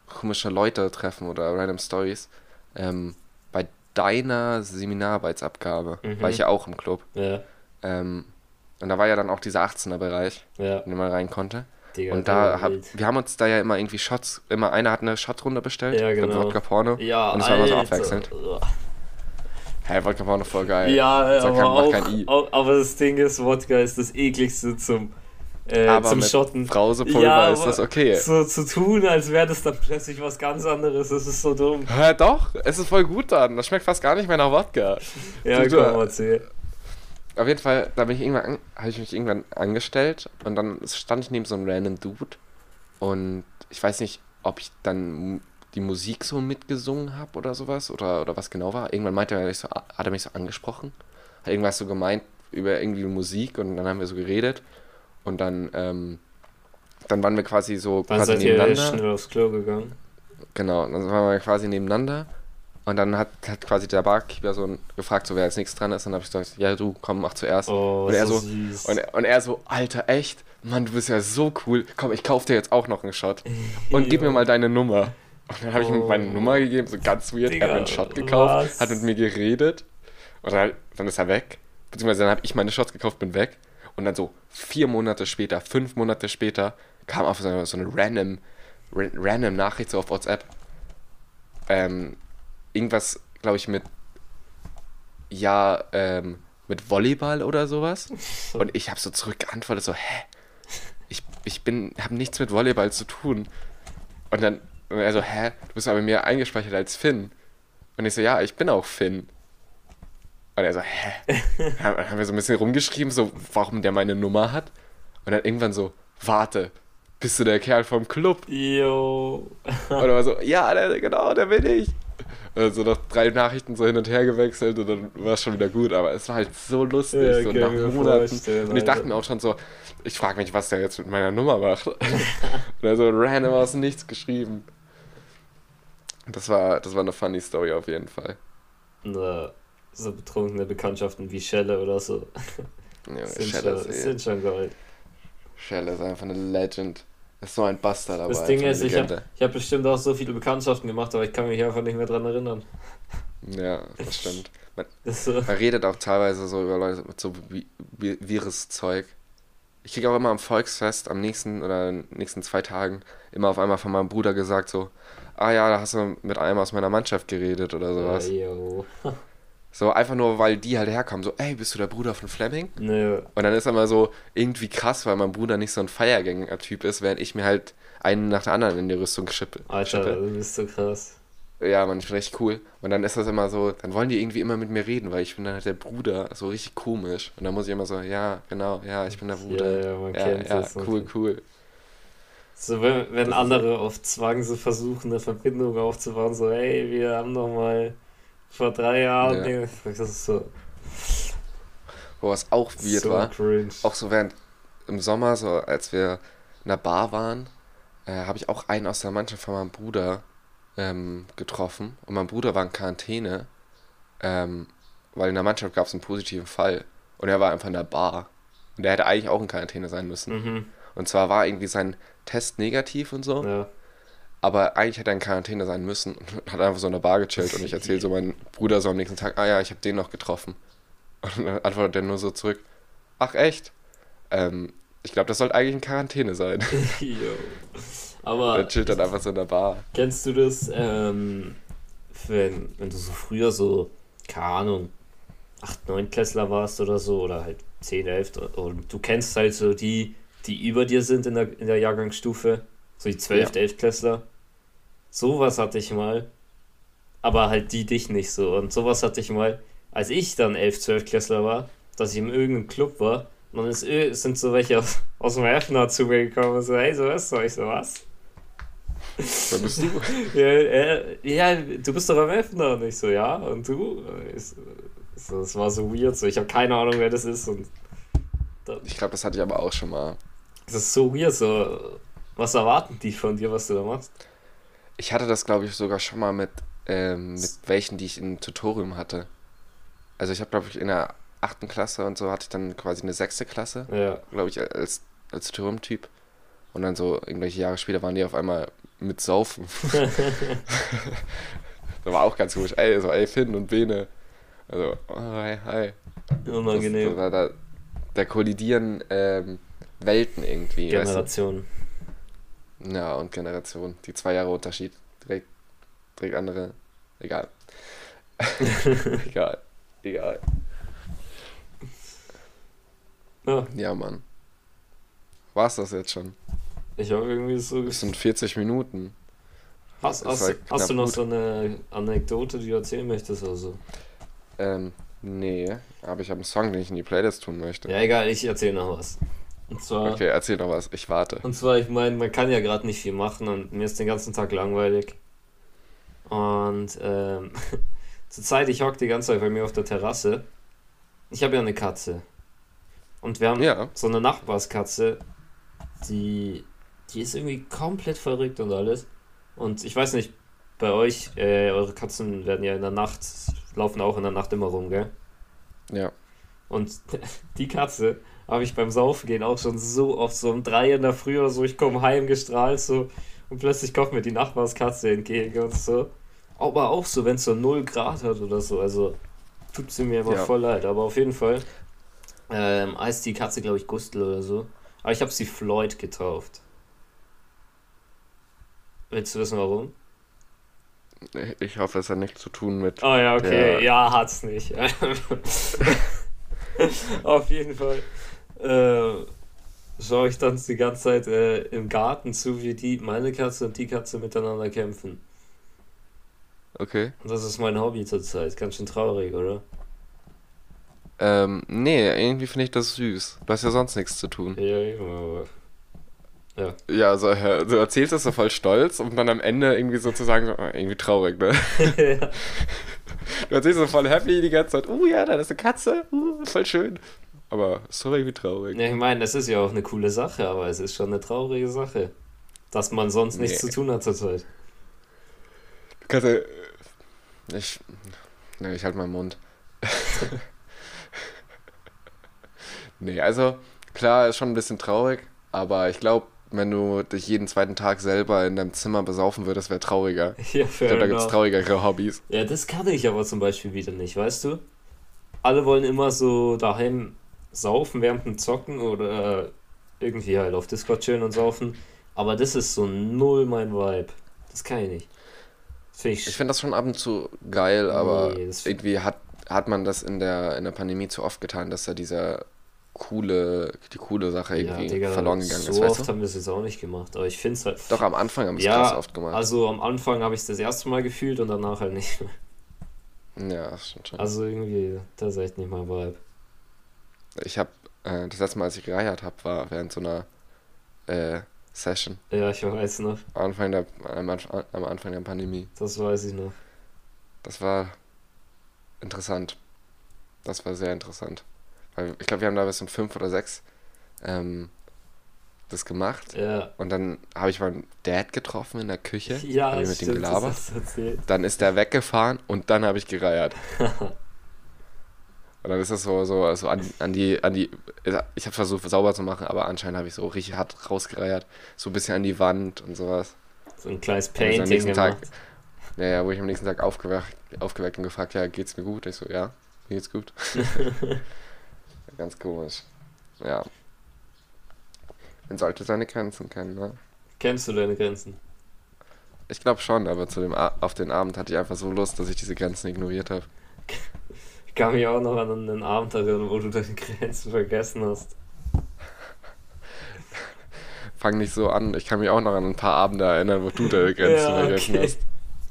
komische Leute treffen oder Random Stories. Ähm, bei deiner Seminararbeitsabgabe Mhm. war ich ja auch im Club. Ja, Ähm, und da war ja dann auch dieser 18er-Bereich, ja. in den man rein konnte. Digga, und da hab, wir haben uns da ja immer irgendwie Shots, immer einer hat eine Shotrunde bestellt. Ja, genau. Wodka Porno. Ja, Und es war immer so abwechselnd. (laughs) Hey, Wodka Porno voll geil. Ja, aber, kein- auch, kein I. auch, aber das Ding ist, Wodka ist das ekligste zum, äh, Aber zum mit Schotten. Brausepulver Ja, ist das okay. So zu tun, als wäre das dann plötzlich was ganz anderes, das ist so dumm. Hä, doch, es ist voll gut dann. Das schmeckt fast gar nicht mehr nach Wodka. Ja, Du- komm, erzähl. Auf jeden Fall, da bin ich irgendwann, an- habe ich mich irgendwann angestellt und dann stand ich neben so einem random Dude und ich weiß nicht, ob ich dann die Musik so mitgesungen habe oder sowas oder, oder was genau war. Irgendwann meinte er so, hat er mich so angesprochen, hat irgendwas so gemeint über irgendwie Musik und dann haben wir so geredet und dann, ähm, dann waren wir quasi so Dann quasi seid ihr nebeneinander. schnell aufs Klo gegangen. Genau, dann waren wir quasi nebeneinander und dann hat, hat quasi der Barkeeper so gefragt, so wer als nächstes dran ist. Und dann habe ich gesagt, ja du, komm, mach zuerst. Oh, und, er so so, und, und er so, Alter, echt? Mann, du bist ja so cool. Komm, ich kauf dir jetzt auch noch einen Shot. Und gib mir (laughs) mal deine Nummer. Und dann habe ich ihm Oh. meine Nummer gegeben, so ganz weird. er hat mir einen Digga, Shot gekauft, was? hat mit mir geredet. Und dann, dann ist er weg. Beziehungsweise dann habe ich meine Shots gekauft, bin weg. Und dann so vier Monate später, fünf Monate später, kam auf so eine, so eine random, ra- random Nachricht so auf WhatsApp. Ähm, irgendwas, glaube ich, mit ja, ähm, mit Volleyball oder sowas. (laughs) Und ich habe so zurückgeantwortet, so, hä? Ich, ich bin, habe nichts mit Volleyball zu tun. Und dann, er so, hä? Du bist aber mir eingespeichert als Finn. Und ich so, ja, ich bin auch Finn. Und er so, hä? (laughs) Dann haben wir so ein bisschen rumgeschrieben, so, warum der meine Nummer hat. Und dann irgendwann so, warte, bist du der Kerl vom Club? Yo. Und er war so, ja, der, genau, der bin ich. Also noch drei Nachrichten so hin und her gewechselt und dann war es schon wieder gut, aber es war halt so lustig, Ja, so nach Monaten. Und ich dachte mir auch schon so, ich frage mich, was der jetzt mit meiner Nummer macht. (laughs) und er so random aus nichts geschrieben. Das war, das war eine funny Story auf jeden Fall. Na, so betrunkene Bekanntschaften wie Schelle oder so. Ja, (laughs) Sind, Schelle, schon, ist, sind schon geil. Schelle ist einfach eine Legend. Ist so ein Bastard dabei. Das Ding einfach ist, ich habe hab bestimmt auch so viele Bekanntschaften gemacht, aber ich kann mich einfach nicht mehr dran erinnern. Ja, das stimmt. Man, (laughs) Das so, Man redet auch teilweise so über Leute mit so Vi- Vi- Viruszeug. Ich kriege auch immer am Volksfest, am nächsten oder in den nächsten zwei Tagen, immer auf einmal von meinem Bruder gesagt so, ah ja, da hast du mit einem aus meiner Mannschaft geredet oder sowas. ja. (laughs) So einfach nur, weil die halt herkommen, so, ey, bist du der Bruder von Fleming? Nö. Und dann ist er mal so irgendwie krass, weil mein Bruder nicht so ein Feiergänger-Typ ist, während ich mir halt einen nach der anderen in die Rüstung schippe. Alter, schippe. du bist so krass. Ja, man, ich bin echt cool. Und dann ist das immer so, dann wollen die irgendwie immer mit mir reden, weil ich bin dann halt der Bruder, so richtig komisch. Und dann muss ich immer so, ja, genau, ja, ich bin der Bruder. Ja, ja, man ja, kennt ja, das. cool, cool. So, wenn, wenn andere auf Zwang so versuchen, eine Verbindung aufzubauen, so, hey, wir haben noch mal vor drei Jahren. Ja. Nee, das ist so, Wo was auch weird so war, cringe. auch so während im Sommer, so als wir in der Bar waren, äh, habe ich auch einen aus der Mannschaft von meinem Bruder ähm, getroffen. Und mein Bruder war in Quarantäne, ähm, weil in der Mannschaft gab es einen positiven Fall. Und er war einfach in der Bar. Und der hätte eigentlich auch in Quarantäne sein müssen. Mhm, Und zwar war irgendwie sein Test negativ und so. ja. Aber eigentlich hätte er in Quarantäne sein müssen und (laughs) hat einfach so in der Bar gechillt und ich erzähle so meinem Bruder so am nächsten Tag, ah ja, ich habe den noch getroffen. (laughs) Und dann antwortet er nur so zurück, ach echt? Ähm, ich glaube, das sollte eigentlich in Quarantäne sein. (laughs) Yo. Aber Er chillt dann einfach so in der Bar. Kennst du das, ähm, wenn, wenn du so früher so, keine Ahnung, 8, 9 Klässler warst oder so, oder halt 10, 11, und du kennst halt so die, die über dir sind in der, in der Jahrgangsstufe, so die 12, Ja. 11 Klässler. Sowas hatte ich mal, aber halt die dich nicht so. Und sowas hatte ich mal, als ich dann 11, 12 Klässler war, dass ich in irgendeinem Club war, und dann ist, sind so welche aus, aus dem Hefner zu mir gekommen und so, hey, so was, soll ich so was? Wer bist du? (laughs) Ja, äh, ja, du bist doch am Elfner. Und ich so, ja, und du? Ich so, das war so weird. So, ich habe keine Ahnung, wer das ist. Und Ich glaube, das hatte ich aber auch schon mal. das ist so weird. So, was erwarten die von dir, was du da machst? Ich hatte das, glaube ich, sogar schon mal mit, ähm, mit welchen, die ich im Tutorium hatte. Also ich habe, glaube ich, in der achten Klasse und so hatte ich dann quasi eine sechste Klasse. Ja, glaube ich, als, als Tutorium-Typ. Und dann so irgendwelche Jahre später waren die auf einmal mit Saufen. (laughs) (laughs) das war auch ganz komisch. Ey, so, ey, Finn und Bene. Also, oh, hi, hi. Das, unangenehm. da, da, da kollidieren ähm, Welten irgendwie. Weißt Generation. Ja, und Generation. Die zwei Jahre Unterschied. Direkt, direkt andere. Egal. (laughs) egal. Egal. Ja. Ja, Mann. War's das jetzt schon? Ich habe irgendwie so. Es sind 40 Minuten. Hast, hast, war hast du noch gut. so eine Anekdote, die du erzählen möchtest oder so? Ähm, nee, aber ich habe einen Song, den ich in die Playlist tun möchte. Ja, egal, ich erzähle noch was. Und zwar, Okay, erzähl noch was. Ich warte. und zwar, ich meine, man kann ja gerade nicht viel machen und mir ist den ganzen Tag langweilig. Und ähm, (laughs) zur Zeit, ich hocke die ganze Zeit bei mir auf der Terrasse. Ich habe ja eine Katze. Und wir haben Ja. so eine Nachbarskatze, die, die ist irgendwie komplett verrückt und alles. Und ich weiß nicht, bei euch, äh, eure Katzen werden ja in der Nacht, laufen auch in der Nacht immer rum, gell? Ja. Und (laughs) die Katze habe ich beim Saufen gehen auch schon so oft, so um drei in der Früh oder so, ich komme heim gestrahlt so und plötzlich kommt mir die Nachbarskatze entgegen und so. Aber auch so, wenn es so 0 Grad hat oder so, also tut sie mir immer Ja. voll leid. Aber auf jeden Fall ähm, heißt die Katze, glaube ich, Gustl oder so. Aber ich habe sie Floyd getauft. Willst du wissen, warum? Ich hoffe, es hat nichts zu tun mit. Ah ja, okay. Der- Ja, hat's nicht. (laughs) (laughs) Auf jeden Fall äh, schaue ich dann die ganze Zeit äh, im Garten zu, wie die, meine Katze und die Katze miteinander kämpfen. Okay. Und das ist mein Hobby zurzeit. Ganz schön traurig, oder? Ähm, nee, irgendwie finde ich das süß. Du hast ja sonst nichts zu tun. Ja, aber. Ja, so, äh, du erzählst das so voll stolz und dann am Ende irgendwie sozusagen so, äh, irgendwie traurig, ne? ja. (laughs) Du erzählst so voll happy die ganze Zeit, uh ja, da ist eine Katze, uh, voll schön. Aber sorry, wie traurig. Ja, ich meine, das ist ja auch eine coole Sache, aber es ist schon eine traurige Sache. Dass man sonst nichts Nee. zu tun hat zurzeit. Du kannst ja. Ich. Ne, ich halt meinen Mund. (laughs) nee, also, klar, ist schon ein bisschen traurig, aber ich glaube, wenn du dich jeden zweiten Tag selber in deinem Zimmer besaufen würdest, wäre trauriger. (laughs) Ja, Ich fair glaube, da gibt es traurigere Hobbys. Ja, das kann ich aber zum Beispiel wieder nicht, weißt du? Alle wollen immer so daheim saufen während dem Zocken oder irgendwie halt auf Discord chillen und saufen. Aber das ist so null mein Vibe. Das kann ich nicht. Finde ich, Ich finde das schon ab und zu geil, aber Nee, irgendwie hat, hat man das in der, in der Pandemie zu oft getan, dass da dieser coole, die coole Sache ja, irgendwie Digga, verloren gegangen so ist, oft weißt du? haben wir es jetzt auch nicht gemacht. Aber ich finde es halt. Doch, am Anfang haben wir es ja, krass oft gemacht. also am Anfang habe ich es das erste Mal gefühlt und danach halt nicht mehr. ja, das stimmt schon. Also irgendwie, das ist echt nicht mein Vibe. Ich habe äh, das letzte Mal, als ich gereiert habe, war während so einer äh, Session Ja, ich weiß noch. am Anfang der, am, am Anfang der Pandemie. Das weiß ich noch. Das war interessant. Das war sehr interessant. Weil ich glaube, wir haben da bis um fünf oder sechs ähm, das gemacht. Ja. Und dann habe ich meinen Dad getroffen in der Küche. Ja, hab ich mit stimmt, das gelabert. Dann ist der weggefahren und dann habe ich gereiert. (laughs) Und dann ist das so, so, so an, an die, an die, ich habe versucht sauber zu machen, aber anscheinend habe ich so richtig hart rausgereiert. So ein bisschen an die Wand und sowas. So ein kleines dann am Painting nächsten gemacht. Tag, ja, ja, wo ich am nächsten Tag aufgewacht, aufgeweckt und gefragt, ja, geht's mir gut? Ich so, ja, mir geht's gut. (laughs) Ganz komisch. Ja. Man sollte seine Grenzen kennen, ne? Kennst du deine Grenzen? Ich glaube schon, aber zu dem A auf den Abend hatte ich einfach so Lust, dass ich diese Grenzen ignoriert habe. (laughs) Ich kann mich auch noch an einen Abend erinnern, wo du deine Grenzen vergessen hast. Fang nicht so an. Ich kann mich auch noch an ein paar Abende erinnern, wo du deine Grenzen Ja, vergessen okay. hast.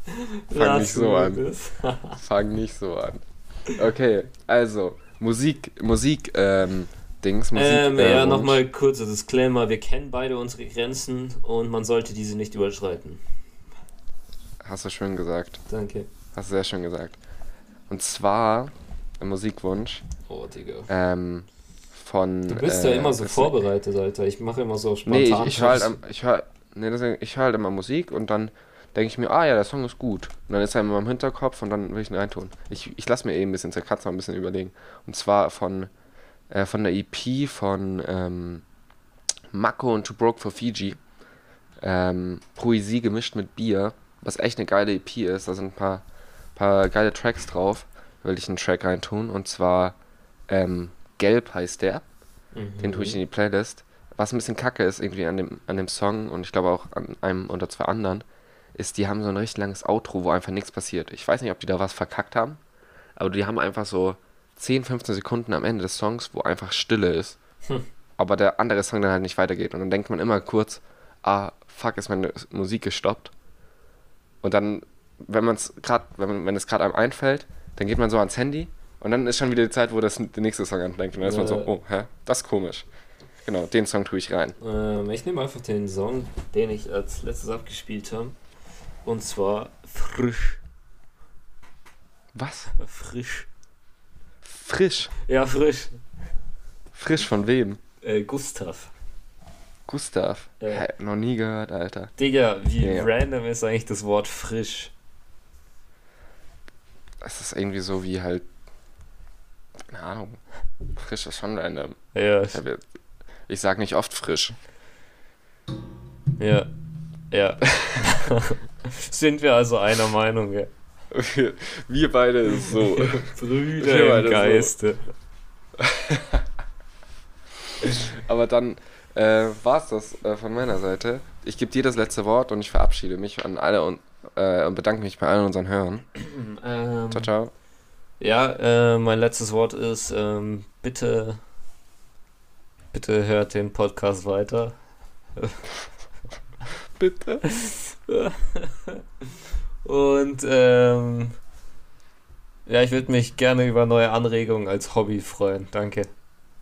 (laughs) Fang Lass nicht so an. (laughs) Fang nicht so an. Okay, also, Musik, Musik, ähm, Dings, Musik. ähm, äh, ja, nochmal kurzer Disclaimer. Wir kennen beide unsere Grenzen und man sollte diese nicht überschreiten. Hast du schön gesagt. Danke. Hast du sehr schön gesagt. Und zwar Musikwunsch Oh, Digga. ähm, von. Du bist äh, ja immer so vorbereitet, Alter. Ich mache immer so spontan. Nee, ich, ich höre halt, am- ich hör, nee, deswegen, ich hör halt immer Musik und dann denke ich mir, ah ja, der Song ist gut. Und dann ist er immer im Hinterkopf und dann will ich ihn reintun. Ich, ich lasse mir eben ein bisschen, zur Katze ein bisschen überlegen. Und zwar von, äh, von der EP von ähm, Mako und Too Broke for Fiji. Ähm, Poesie gemischt mit Bier, was echt eine geile EP ist. Da sind ein paar, paar geile Tracks drauf. Will ich einen Track reintun. Und zwar ähm, Gelb heißt der. Mhm. Den tue ich in die Playlist. was ein bisschen kacke ist irgendwie an dem, an dem Song und ich glaube auch an einem oder zwei anderen, ist, die haben so ein richtig langes Outro, wo einfach nichts passiert. Ich weiß nicht, ob die da was verkackt haben, aber die haben einfach so 10, 15 Sekunden am Ende des Songs, wo einfach Stille ist. Hm. Aber der andere Song dann halt nicht weitergeht. Und dann denkt man immer kurz, ah, fuck, ist meine Musik gestoppt. Und dann, wenn man es gerade, wenn, wenn es gerade einem einfällt, dann geht man so ans Handy und dann ist schon wieder die Zeit, wo das der nächste Song anfängt. Und dann ist man so, oh, hä, das ist komisch. Genau, den Song tue ich rein. Ähm, ich nehme einfach den Song, den ich als letztes abgespielt habe. Und zwar Frisch. Was? Frisch. Frisch? Ja, frisch. Frisch von wem? Äh, Gustav. Gustav? Hä, noch nie gehört, Alter. Digga, wie ja. random ist eigentlich das Wort frisch? Das ist irgendwie so wie halt. Keine Ahnung. Frisch ist schon random. Ja. Ich, hab, ich sag nicht oft frisch. Ja. Ja. (laughs) Sind wir also einer Meinung, ja? Wir, wir beide so. (laughs) Brüder im Geiste. So. (laughs) Aber dann äh, war es das äh, von meiner Seite. Ich gebe dir das letzte Wort und ich verabschiede mich an alle und, äh, und bedanke mich bei allen unseren Hörern. (clears throat) Ähm, ciao, ciao. Ja, äh, mein letztes Wort ist, ähm, bitte, bitte hört den Podcast weiter. (laughs) bitte. (laughs) Und ähm, ja, ich würde mich gerne über neue Anregungen als Hobby freuen. Danke.